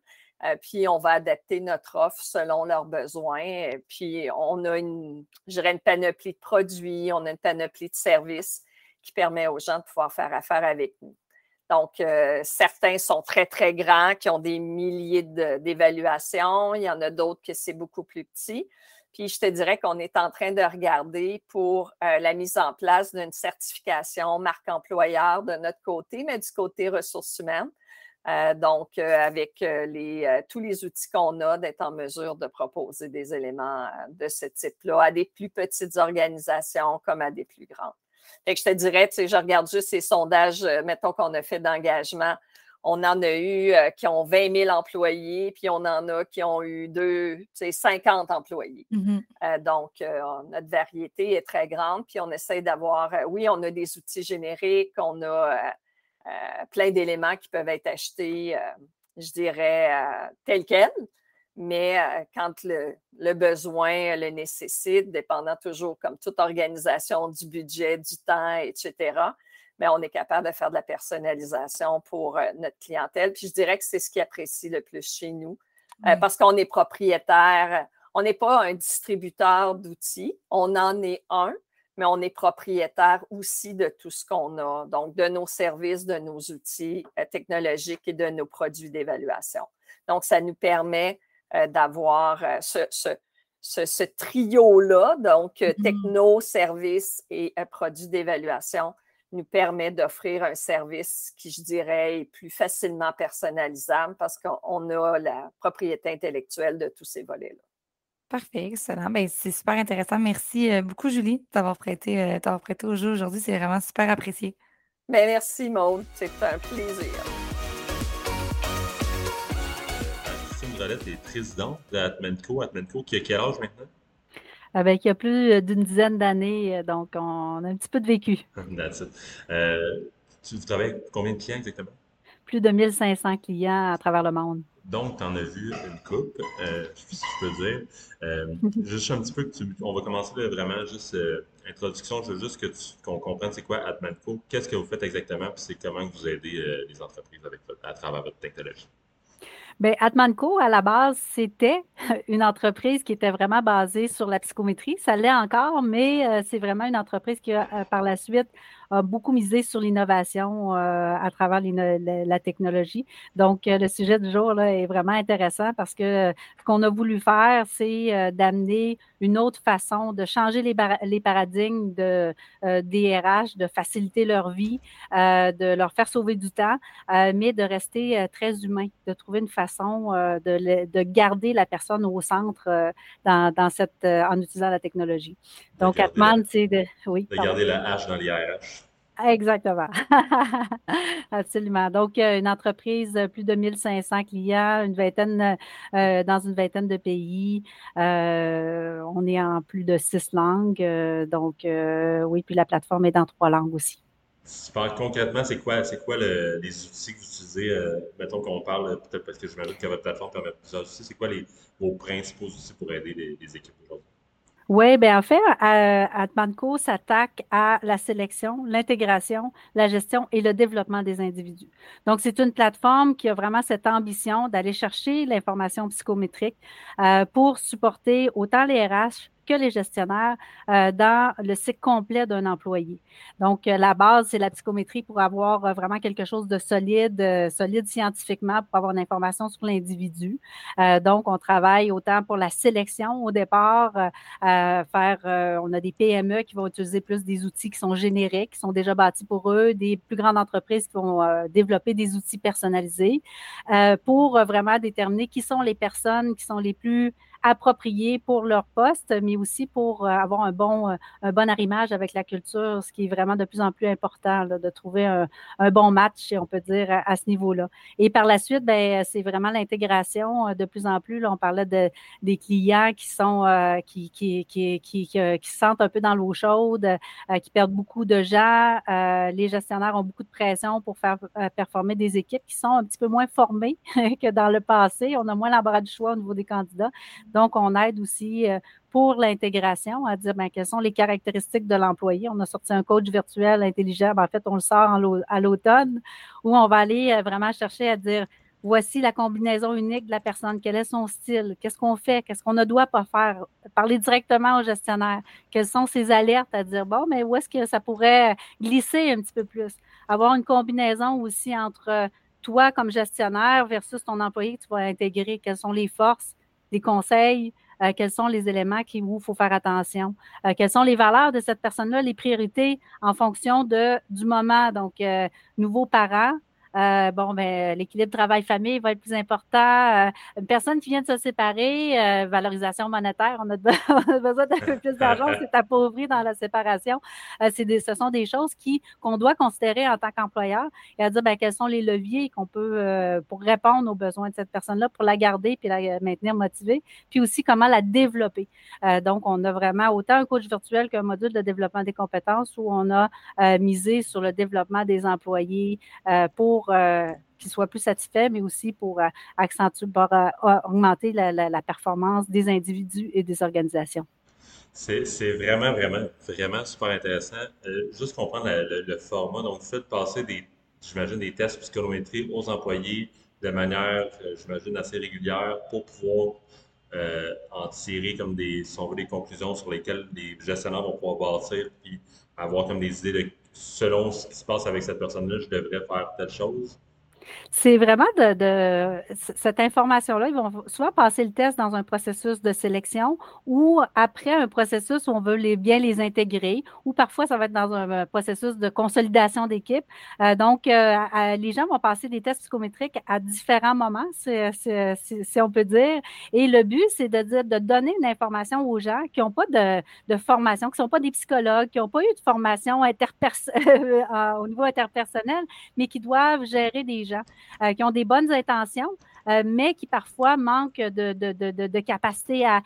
puis on va adapter notre offre selon leurs besoins. puis on a une, je dirais, une panoplie de produits, on a une panoplie de services qui permet aux gens de pouvoir faire affaire avec nous. Donc, certains sont très, très grands, qui ont des milliers d'évaluations. Il y en a d'autres que c'est beaucoup plus petit. Puis je te dirais qu'on est en train de regarder pour euh, la mise en place d'une certification marque employeur de notre côté, mais du côté ressources humaines. Euh, donc, euh, avec les, tous les outils qu'on a, d'être en mesure de proposer des éléments de ce type-là à des plus petites organisations comme à des plus grandes. Fait que je te dirais, tu sais, je regarde juste ces sondages, mettons qu'on a fait d'engagement. On en a eu euh, qui ont 20 000 employés, puis on en a qui ont eu deux, 50 employés. Mmh euh, donc, euh, notre variété est très grande, puis on essaie d'avoir, oui, on a des outils génériques, on a plein d'éléments qui peuvent être achetés, je dirais, tels quels, mais quand le, le, besoin le nécessite, dépendant toujours, comme toute organisation, du budget, du temps, etc., mais on est capable de faire de la personnalisation pour euh, notre clientèle. Puis je dirais que c'est ce qui apprécie le plus chez nous euh, parce qu'on est propriétaire. On n'est pas un distributeur d'outils, on en est un, mais on est propriétaire aussi de tout ce qu'on a, donc de nos services, de nos outils euh, technologiques et de nos produits d'évaluation. Donc, ça nous permet d'avoir ce, ce, trio-là, donc mm-hmm. techno, services et produits d'évaluation nous permet d'offrir un service qui, je dirais, est plus facilement personnalisable parce qu'on a la propriété intellectuelle de tous ces volets-là. Parfait, excellent. Ben, c'est super intéressant. Merci euh, beaucoup, Julie, d'avoir prêté, euh, prêté au jeu aujourd'hui. C'est vraiment super apprécié. Ben, merci, Maude. C'est un plaisir. Drolette est présidente de Atmenco. Qui a quel âge maintenant? avec il y a plus euh, d'une dizaine d'années, euh, donc on a un petit peu de vécu. That's it. Euh, tu travailles avec combien de clients exactement? Plus de 1500 clients à travers le monde. Donc, tu en as vu une coupe, si je peux dire. juste un petit peu que tu, on va commencer vraiment juste introduction. Je veux juste que qu'on comprenne c'est quoi Atmanco, qu'est-ce que vous faites exactement, puis c'est comment vous aidez les entreprises avec, à travers votre technologie. Bien, Atmanco, à la base, c'était une entreprise qui était vraiment basée sur la psychométrie. Ça l'est encore, mais euh, c'est vraiment une entreprise qui, a, euh, par la suite, a beaucoup misé sur l'innovation euh, à travers la, technologie. Donc, le sujet du jour là, est vraiment intéressant parce que ce qu'on a voulu faire, c'est d'amener une autre façon de changer les, les paradigmes de DRH, de faciliter leur vie, de leur faire sauver du temps, mais de rester très humain, de trouver une façon euh, de, garder la personne au centre euh, dans, cette, euh, en utilisant la technologie. Donc, Atman, c'est de. Oui, de garder la hache dans l'IRH. Exactement. Absolument. Donc, une entreprise, plus de 1500 clients, une vingtaine, dans une vingtaine de pays. on est en plus de six langues. donc, oui, puis la plateforme est dans trois langues aussi. Super. Concrètement, c'est quoi, c'est quoi les outils que vous utilisez? Euh, mettons qu'on parle, peut-être parce que je m'imagine que votre plateforme permet plusieurs outils. C'est quoi les, vos principaux outils pour aider les, équipes aujourd'hui? Oui, bien en fait, Atmanco s'attaque à la sélection, l'intégration, la gestion et le développement des individus. Donc, c'est une plateforme qui a vraiment cette ambition d'aller chercher l'information psychométrique euh, pour supporter autant les RH que les gestionnaires euh, dans le cycle complet d'un employé. Donc, euh, la base, c'est la psychométrie pour avoir euh, vraiment quelque chose de solide, solide scientifiquement, pour avoir une sur l'individu. donc, on travaille autant pour la sélection au départ, faire, on a des PME qui vont utiliser plus des outils qui sont génériques, qui sont déjà bâtis pour eux, des plus grandes entreprises qui vont développer des outils personnalisés pour vraiment déterminer qui sont les personnes qui sont les plus appropriés pour leur poste, mais aussi pour euh, avoir un bon, euh, un bon arrimage avec la culture, ce qui est vraiment de plus en plus important, de trouver un, bon match, on peut dire, à, ce niveau-là. Et par la suite, ben, c'est vraiment l'intégration euh, de plus en plus. Là, on parlait de, des clients qui sont qui, qui, qui, qui, qui, se sentent un peu dans l'eau chaude, qui perdent beaucoup de gens. les gestionnaires ont beaucoup de pression pour faire performer des équipes qui sont un petit peu moins formées que dans le passé. On a moins l'embarras du choix au niveau des candidats. Donc, on aide aussi euh, pour l'intégration à dire bien, quelles sont les caractéristiques de l'employé. On a sorti un coach virtuel intelligent. Ben, en fait, on le sort à l'automne où on va aller euh, vraiment chercher à dire voici la combinaison unique de la personne, quel est son style, qu'est-ce qu'on fait, qu'est-ce qu'on ne doit pas faire, parler directement au gestionnaire, quelles sont ses alertes à dire, bon, mais où est-ce que ça pourrait glisser un petit peu plus, avoir une combinaison aussi entre toi comme gestionnaire versus ton employé que tu vas intégrer, quelles sont les forces, les conseils, euh, quels sont les éléments qui, où il faut faire attention, euh, quelles sont les valeurs de cette personne-là, les priorités en fonction de, du moment. Donc, euh, nouveaux parents, euh, bon, ben, l'équilibre travail-famille va être plus important. Euh, une personne qui vient de se séparer, euh, valorisation monétaire, on a, besoin d'un peu plus d'argent, c'est appauvri dans la séparation. c'est des, ce sont des choses qui qu'on doit considérer en tant qu'employeur et à dire ben, quels sont les leviers qu'on peut pour répondre aux besoins de cette personne-là, pour la garder puis la maintenir motivée, puis aussi comment la développer. donc, on a vraiment autant un coach virtuel qu'un module de développement des compétences où on a misé sur le développement des employés pour pour euh, qu'ils soient plus satisfaits, mais aussi pour euh, accentuer, pour, euh, augmenter la, performance des individus et des organisations. C'est vraiment, vraiment, vraiment super intéressant. juste comprendre le, format. Donc, vous faites passer des, j'imagine, des tests psychométriques aux employés de manière, j'imagine, assez régulière pour pouvoir en tirer comme des, des conclusions sur lesquelles les gestionnaires vont pouvoir bâtir puis avoir comme des idées de selon ce qui se passe avec cette personne-là, je devrais faire telle chose? C'est vraiment de, cette information-là. Ils vont souvent passer le test dans un processus de sélection ou après un processus où on veut bien les intégrer ou parfois ça va être dans un processus de consolidation d'équipe. Euh, donc, euh, les gens vont passer des tests psychométriques à différents moments, si, on peut dire. Et le but, c'est de donner une information aux gens qui n'ont pas de, formation, qui ne sont pas des psychologues, qui n'ont pas eu de formation au niveau interpersonnel, mais qui doivent gérer des gens euh, qui ont des bonnes intentions, euh, mais qui parfois manquent de, capacité à,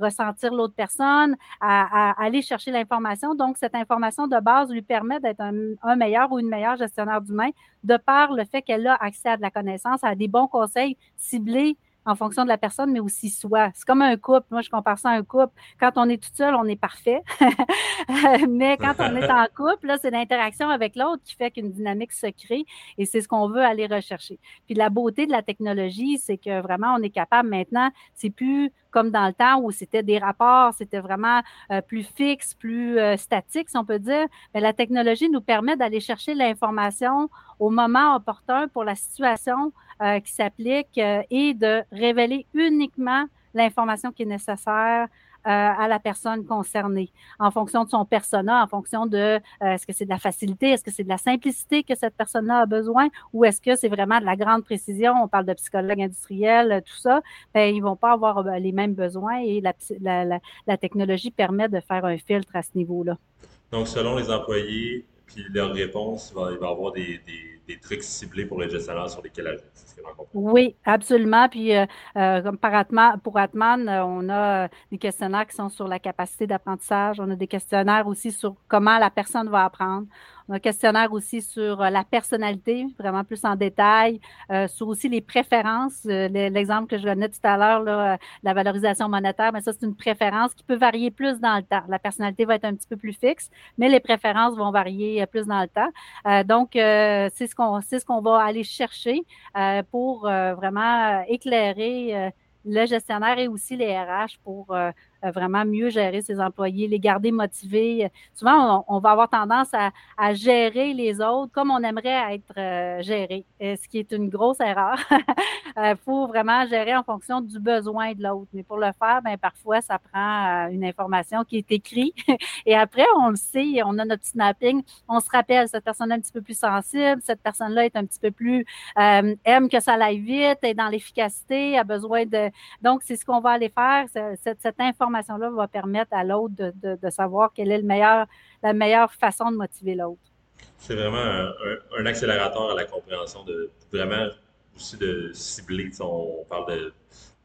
ressentir l'autre personne, à, aller chercher l'information. Donc, cette information de base lui permet d'être un, meilleur ou une meilleure gestionnaire d'humain de par le fait qu'elle a accès à de la connaissance, à des bons conseils ciblés en fonction de la personne, mais aussi soi. C'est comme un couple. Moi, je compare ça à un couple. Quand on est tout seul, on est parfait. mais quand on est en couple, là, c'est l'interaction avec l'autre qui fait qu'une dynamique se crée et c'est ce qu'on veut aller rechercher. Puis la beauté de la technologie, c'est que vraiment, on est capable maintenant, c'est plus comme dans le temps où c'était des rapports, c'était vraiment euh, plus fixe, plus euh, statique, si on peut dire. Mais la technologie nous permet d'aller chercher l'information au moment opportun pour la situation euh, qui s'applique et de révéler uniquement l'information qui est nécessaire à la personne concernée, en fonction de son persona, en fonction de euh, est-ce que c'est de la facilité, est-ce que c'est de la simplicité que cette personne-là a besoin, ou est-ce que c'est vraiment de la grande précision. On parle de psychologue industriel, euh, tout ça. Ben, ils vont pas avoir les mêmes besoins et la, technologie permet de faire un filtre à ce niveau-là. Donc, selon les employés, puis leurs réponses, il va, y avoir des, des, trucs ciblés pour les gestionnaires sur lesquels agir. Oui, absolument. Puis, euh, euh, comme par Atman, pour Atman, euh, on a des questionnaires qui sont sur la capacité d'apprentissage. On a des questionnaires aussi sur comment la personne va apprendre un questionnaire aussi sur euh, la personnalité, vraiment plus en détail, euh, sur aussi les préférences. Euh, l'exemple que je donnais tout à l'heure, la valorisation monétaire, mais ça, c'est une préférence qui peut varier plus dans le temps. La personnalité va être un petit peu plus fixe, mais les préférences vont varier plus dans le temps. donc, c'est ce qu'on ce qu'on va aller chercher pour vraiment éclairer le gestionnaire et aussi les RH pour euh, vraiment mieux gérer ses employés, les garder motivés. Souvent, on, va avoir tendance à, gérer les autres comme on aimerait être euh, géré, ce qui est une grosse erreur. Il euh, faut vraiment gérer en fonction du besoin de l'autre. Mais pour le faire, ben, parfois, ça prend une information qui est écrite et après, on le sait, on a notre petit mapping, on se rappelle, cette personne est un petit peu plus sensible, cette personne-là est un petit peu plus, aime que ça aille vite, est dans l'efficacité, a besoin de... Donc, c'est ce qu'on va aller faire, cette, cette information va permettre à l'autre de, savoir quelle est la meilleure façon de motiver l'autre. C'est vraiment un, accélérateur à la compréhension de vraiment aussi de cibler. On parle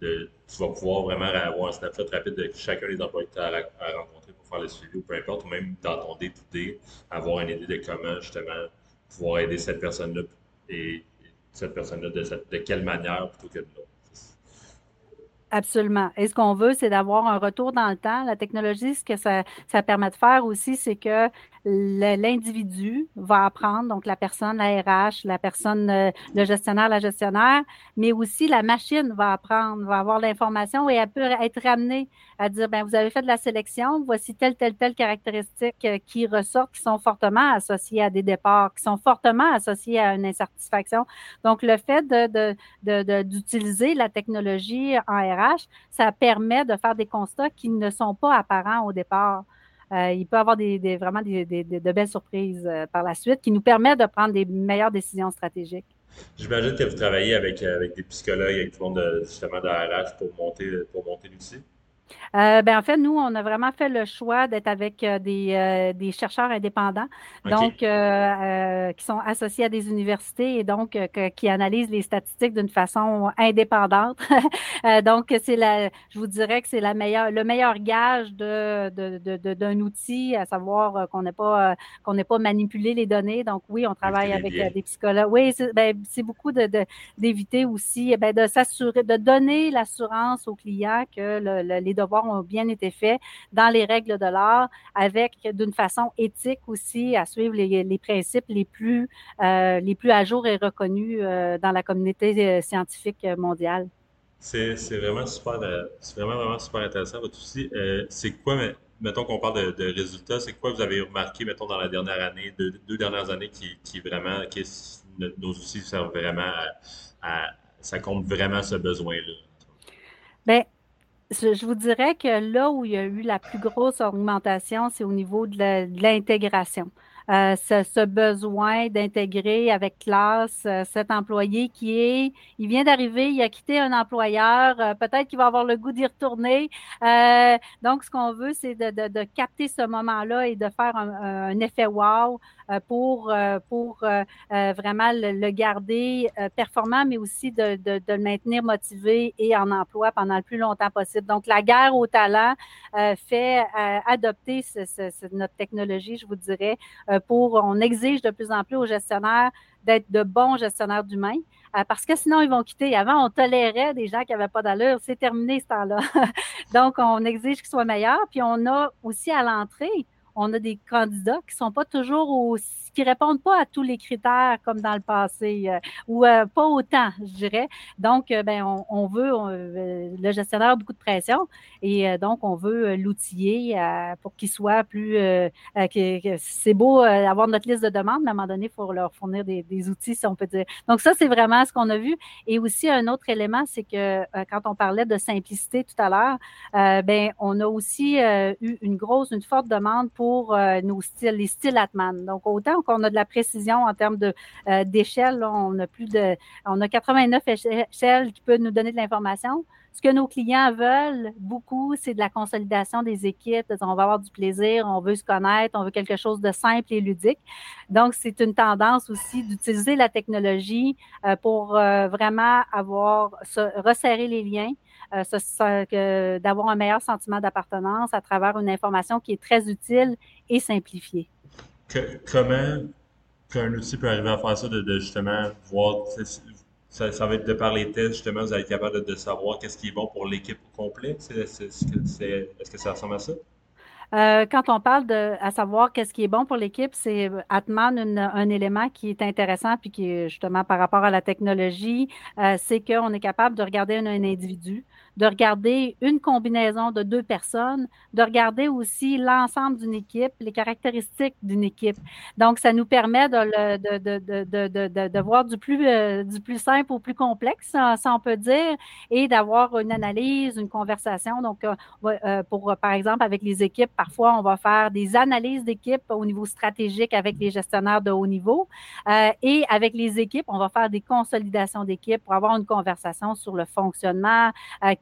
de, tu vas pouvoir vraiment avoir un snapshot rapide de chacun des employés que tu as, rencontrés pour faire le suivi ou peu importe, ou même dans ton day avoir une idée de comment justement pouvoir aider cette personne-là et cette personne-là de, de quelle manière plutôt que de l'autre. Absolument. Et ce qu'on veut, c'est d'avoir un retour dans le temps. La technologie, ce que ça, ça permet de faire aussi, c'est que l'individu va apprendre, donc la personne, la RH, la personne, euh, le gestionnaire, la gestionnaire, mais aussi la machine va apprendre, va avoir l'information et elle peut être ramenée à dire, ben vous avez fait de la sélection, voici telle, telle, telle caractéristique euh, qui ressortent, qui sont fortement associées à des départs, qui sont fortement associées à une insatisfaction. Donc, le fait d'utiliser la technologie en RH, ça permet de faire des constats qui ne sont pas apparents au départ. Euh, il peut avoir des, vraiment des, de belles surprises euh, par la suite qui nous permettent de prendre des meilleures décisions stratégiques. J'imagine que vous travaillez avec, avec des psychologues, avec tout le monde justement de RH pour monter, pour monter l'outil. Euh, ben, en fait, nous, on a vraiment fait le choix d'être avec euh, des, des, chercheurs indépendants, donc euh, qui sont associés à des universités et donc qui analysent les statistiques d'une façon indépendante. donc, c'est la, je vous dirais que c'est la meilleure, le meilleur gage de, de, de, d'un outil, à savoir qu'on n'est pas qu'on n'ait pas manipulé les données. Donc, oui, on travaille avec des psychologues. Oui, c'est, ben, c'est beaucoup de, d'éviter aussi, ben, de s'assurer, de donner l'assurance aux clients que le, les devoirs ont bien été faits dans les règles de l'art, avec d'une façon éthique aussi, à suivre les, principes les plus, euh, les plus à jour et reconnus euh, dans la communauté euh, scientifique mondiale. C'est vraiment super, c'est vraiment, vraiment super intéressant votre outil. c'est quoi, mettons qu'on parle de, résultats, c'est quoi vous avez remarqué, mettons, dans la dernière année, deux, deux dernières années, qui, qui vraiment, qui nos outils servent vraiment à, ça compte vraiment ce besoin-là? Bien, je, vous dirais que là où il y a eu la plus grosse augmentation, c'est au niveau de l'intégration. Euh, ce, besoin d'intégrer avec classe euh, cet employé qui est, il vient d'arriver, il a quitté un employeur, euh, peut-être qu'il va avoir le goût d'y retourner. donc, ce qu'on veut, c'est de, de, de, capter ce moment-là et de faire un, un effet wow pour, pour vraiment le, garder performant, mais aussi de, de, de, le maintenir motivé et en emploi pendant le plus longtemps possible. Donc, la guerre au talent fait adopter ce, ce, notre technologie, je vous dirais, pour, on exige de plus en plus aux gestionnaires d'être de bons gestionnaires d'humains. Euh, parce que sinon, ils vont quitter. Avant, on tolérait des gens qui n'avaient pas d'allure. C'est terminé ce temps-là. Donc, on exige qu'ils soient meilleurs. Puis, on a aussi à l'entrée, on a des candidats qui ne sont pas toujours aussi qui répondent pas à tous les critères comme dans le passé, euh, ou euh, pas autant, je dirais. Donc, euh, ben, on, veut, le gestionnaire a beaucoup de pression, et donc on veut l'outiller pour qu'il soit plus. c'est beau avoir notre liste de demandes, mais à un moment donné, il faut leur fournir des, outils, si on peut dire. Donc, ça, c'est vraiment ce qu'on a vu. Et aussi, un autre élément, c'est que quand on parlait de simplicité tout à l'heure, ben, on a aussi eu une grosse, une forte demande pour nos styles, les styles Atman. Donc, autant qu'on a de la précision en termes euh, d'échelle. On a plus de, on a 89 échelles qui peuvent nous donner de l'information. Ce que nos clients veulent beaucoup, c'est de la consolidation des équipes. On va avoir du plaisir, on veut se connaître, on veut quelque chose de simple et ludique. Donc, c'est une tendance aussi d'utiliser la technologie euh, pour euh, vraiment avoir, resserrer les liens, d'avoir un meilleur sentiment d'appartenance à travers une information qui est très utile et simplifiée comment qu'un outil peut arriver à faire ça, de, justement voir, ça, ça, va être de par les tests, justement, vous allez être capable de, savoir qu'est-ce qui est bon pour l'équipe au complet. Est-ce que ça ressemble à ça? Euh, quand on parle de à savoir qu'est-ce qui est bon pour l'équipe, c'est Atman un élément qui est intéressant puis qui est justement par rapport à la technologie, euh, c'est qu'on est capable de regarder un individu, de regarder une combinaison de deux personnes, de regarder aussi l'ensemble d'une équipe, les caractéristiques d'une équipe. Donc, ça nous permet de, de, de, de, de voir du plus, euh, du plus simple au plus complexe, ça, on peut dire, et d'avoir une analyse, une conversation. Donc, euh, euh, pour, par exemple, avec les équipes, parfois, on va faire des analyses d'équipe au niveau stratégique avec les gestionnaires de haut niveau. et avec les équipes, on va faire des consolidations d'équipes pour avoir une conversation sur le fonctionnement,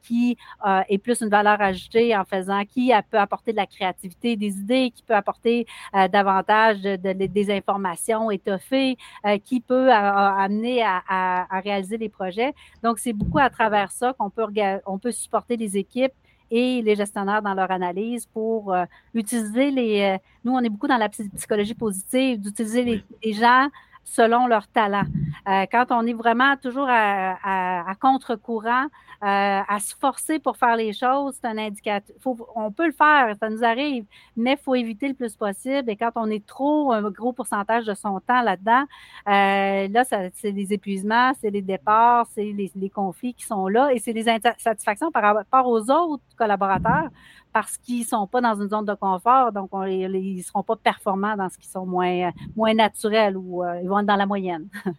qui euh, est plus une valeur ajoutée en faisant, qui peut apporter de la créativité, des idées, qui peut apporter euh, davantage de, des informations étoffées, euh, qui peut amener à, réaliser des projets. Donc, c'est beaucoup à travers ça qu'on peut, on peut supporter les équipes et les gestionnaires dans leur analyse pour utiliser les... nous, on est beaucoup dans la psychologie positive, d'utiliser les, les, gens selon leur talent. Euh, quand on est vraiment toujours à, contre-courant, à se forcer pour faire les choses, c'est un indicateur. on peut le faire, ça nous arrive, mais il faut éviter le plus possible. Et quand on est trop un gros pourcentage de son temps là-dedans, là, c'est des épuisements, c'est des départs, c'est les, conflits qui sont là et c'est des insatisfactions par rapport aux autres collaborateurs parce qu'ils ne sont pas dans une zone de confort, donc ils ne seront pas performants dans ce qui sont moins, moins naturels ou euh, ils vont être dans la moyenne.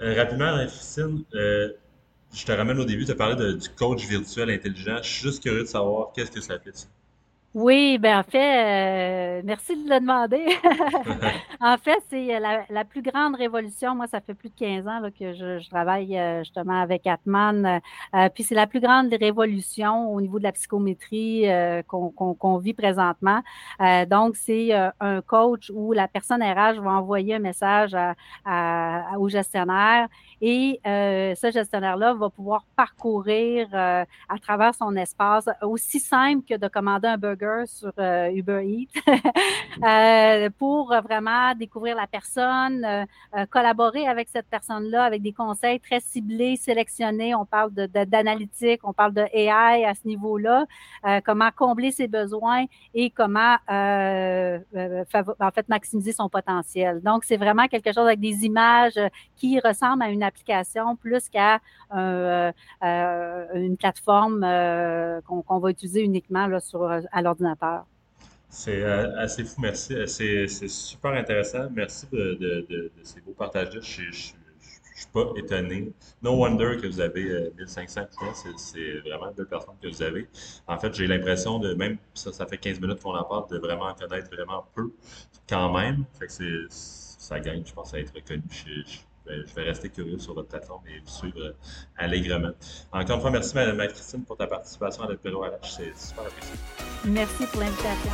Euh, rapidement, Christine, euh, je te ramène au début, tu as parlé du coach virtuel intelligent. Je suis juste curieux de savoir qu'est-ce que ça fait. Oui, ben en fait, euh, merci de le demander. en fait, c'est la, la, plus grande révolution. Moi, ça fait plus de 15 ans là, que je, je, travaille euh, justement avec Atman. Euh, puis c'est la plus grande révolution au niveau de la psychométrie qu'on vit présentement. donc, c'est un coach où la personne RH va envoyer un message à, à, au gestionnaire et ce gestionnaire-là va pouvoir parcourir à travers son espace aussi simple que de commander un burger sur euh, Uber Eats euh, pour vraiment découvrir la personne, euh, collaborer avec cette personne-là avec des conseils très ciblés, sélectionnés. On parle d'analytique, on parle de AI à ce niveau-là, comment combler ses besoins et comment en fait maximiser son potentiel. Donc, c'est vraiment quelque chose avec des images qui ressemblent à une application plus qu'à une plateforme qu'on va utiliser uniquement là, sur, c'est euh, assez fou, merci. Euh, c'est super intéressant. Merci de, ces beaux partages-là. Je ne suis pas étonné. No wonder que vous avez 1500 euh, clients. C'est vraiment deux personnes que vous avez. En fait, j'ai l'impression de, même ça, ça fait 15 minutes qu'on en parle, de vraiment connaître vraiment peu quand même. Ça gagne, je pense, à être reconnu. Je vais rester curieux sur votre plateforme et vous suivre euh, allègrement. Encore une fois, merci, Mme Christine, pour ta participation à notre à LH. C'est super apprécié. Merci pour l'invitation.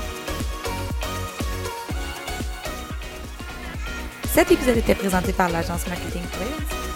Cet épisode était présenté par l'agence Marketing Players.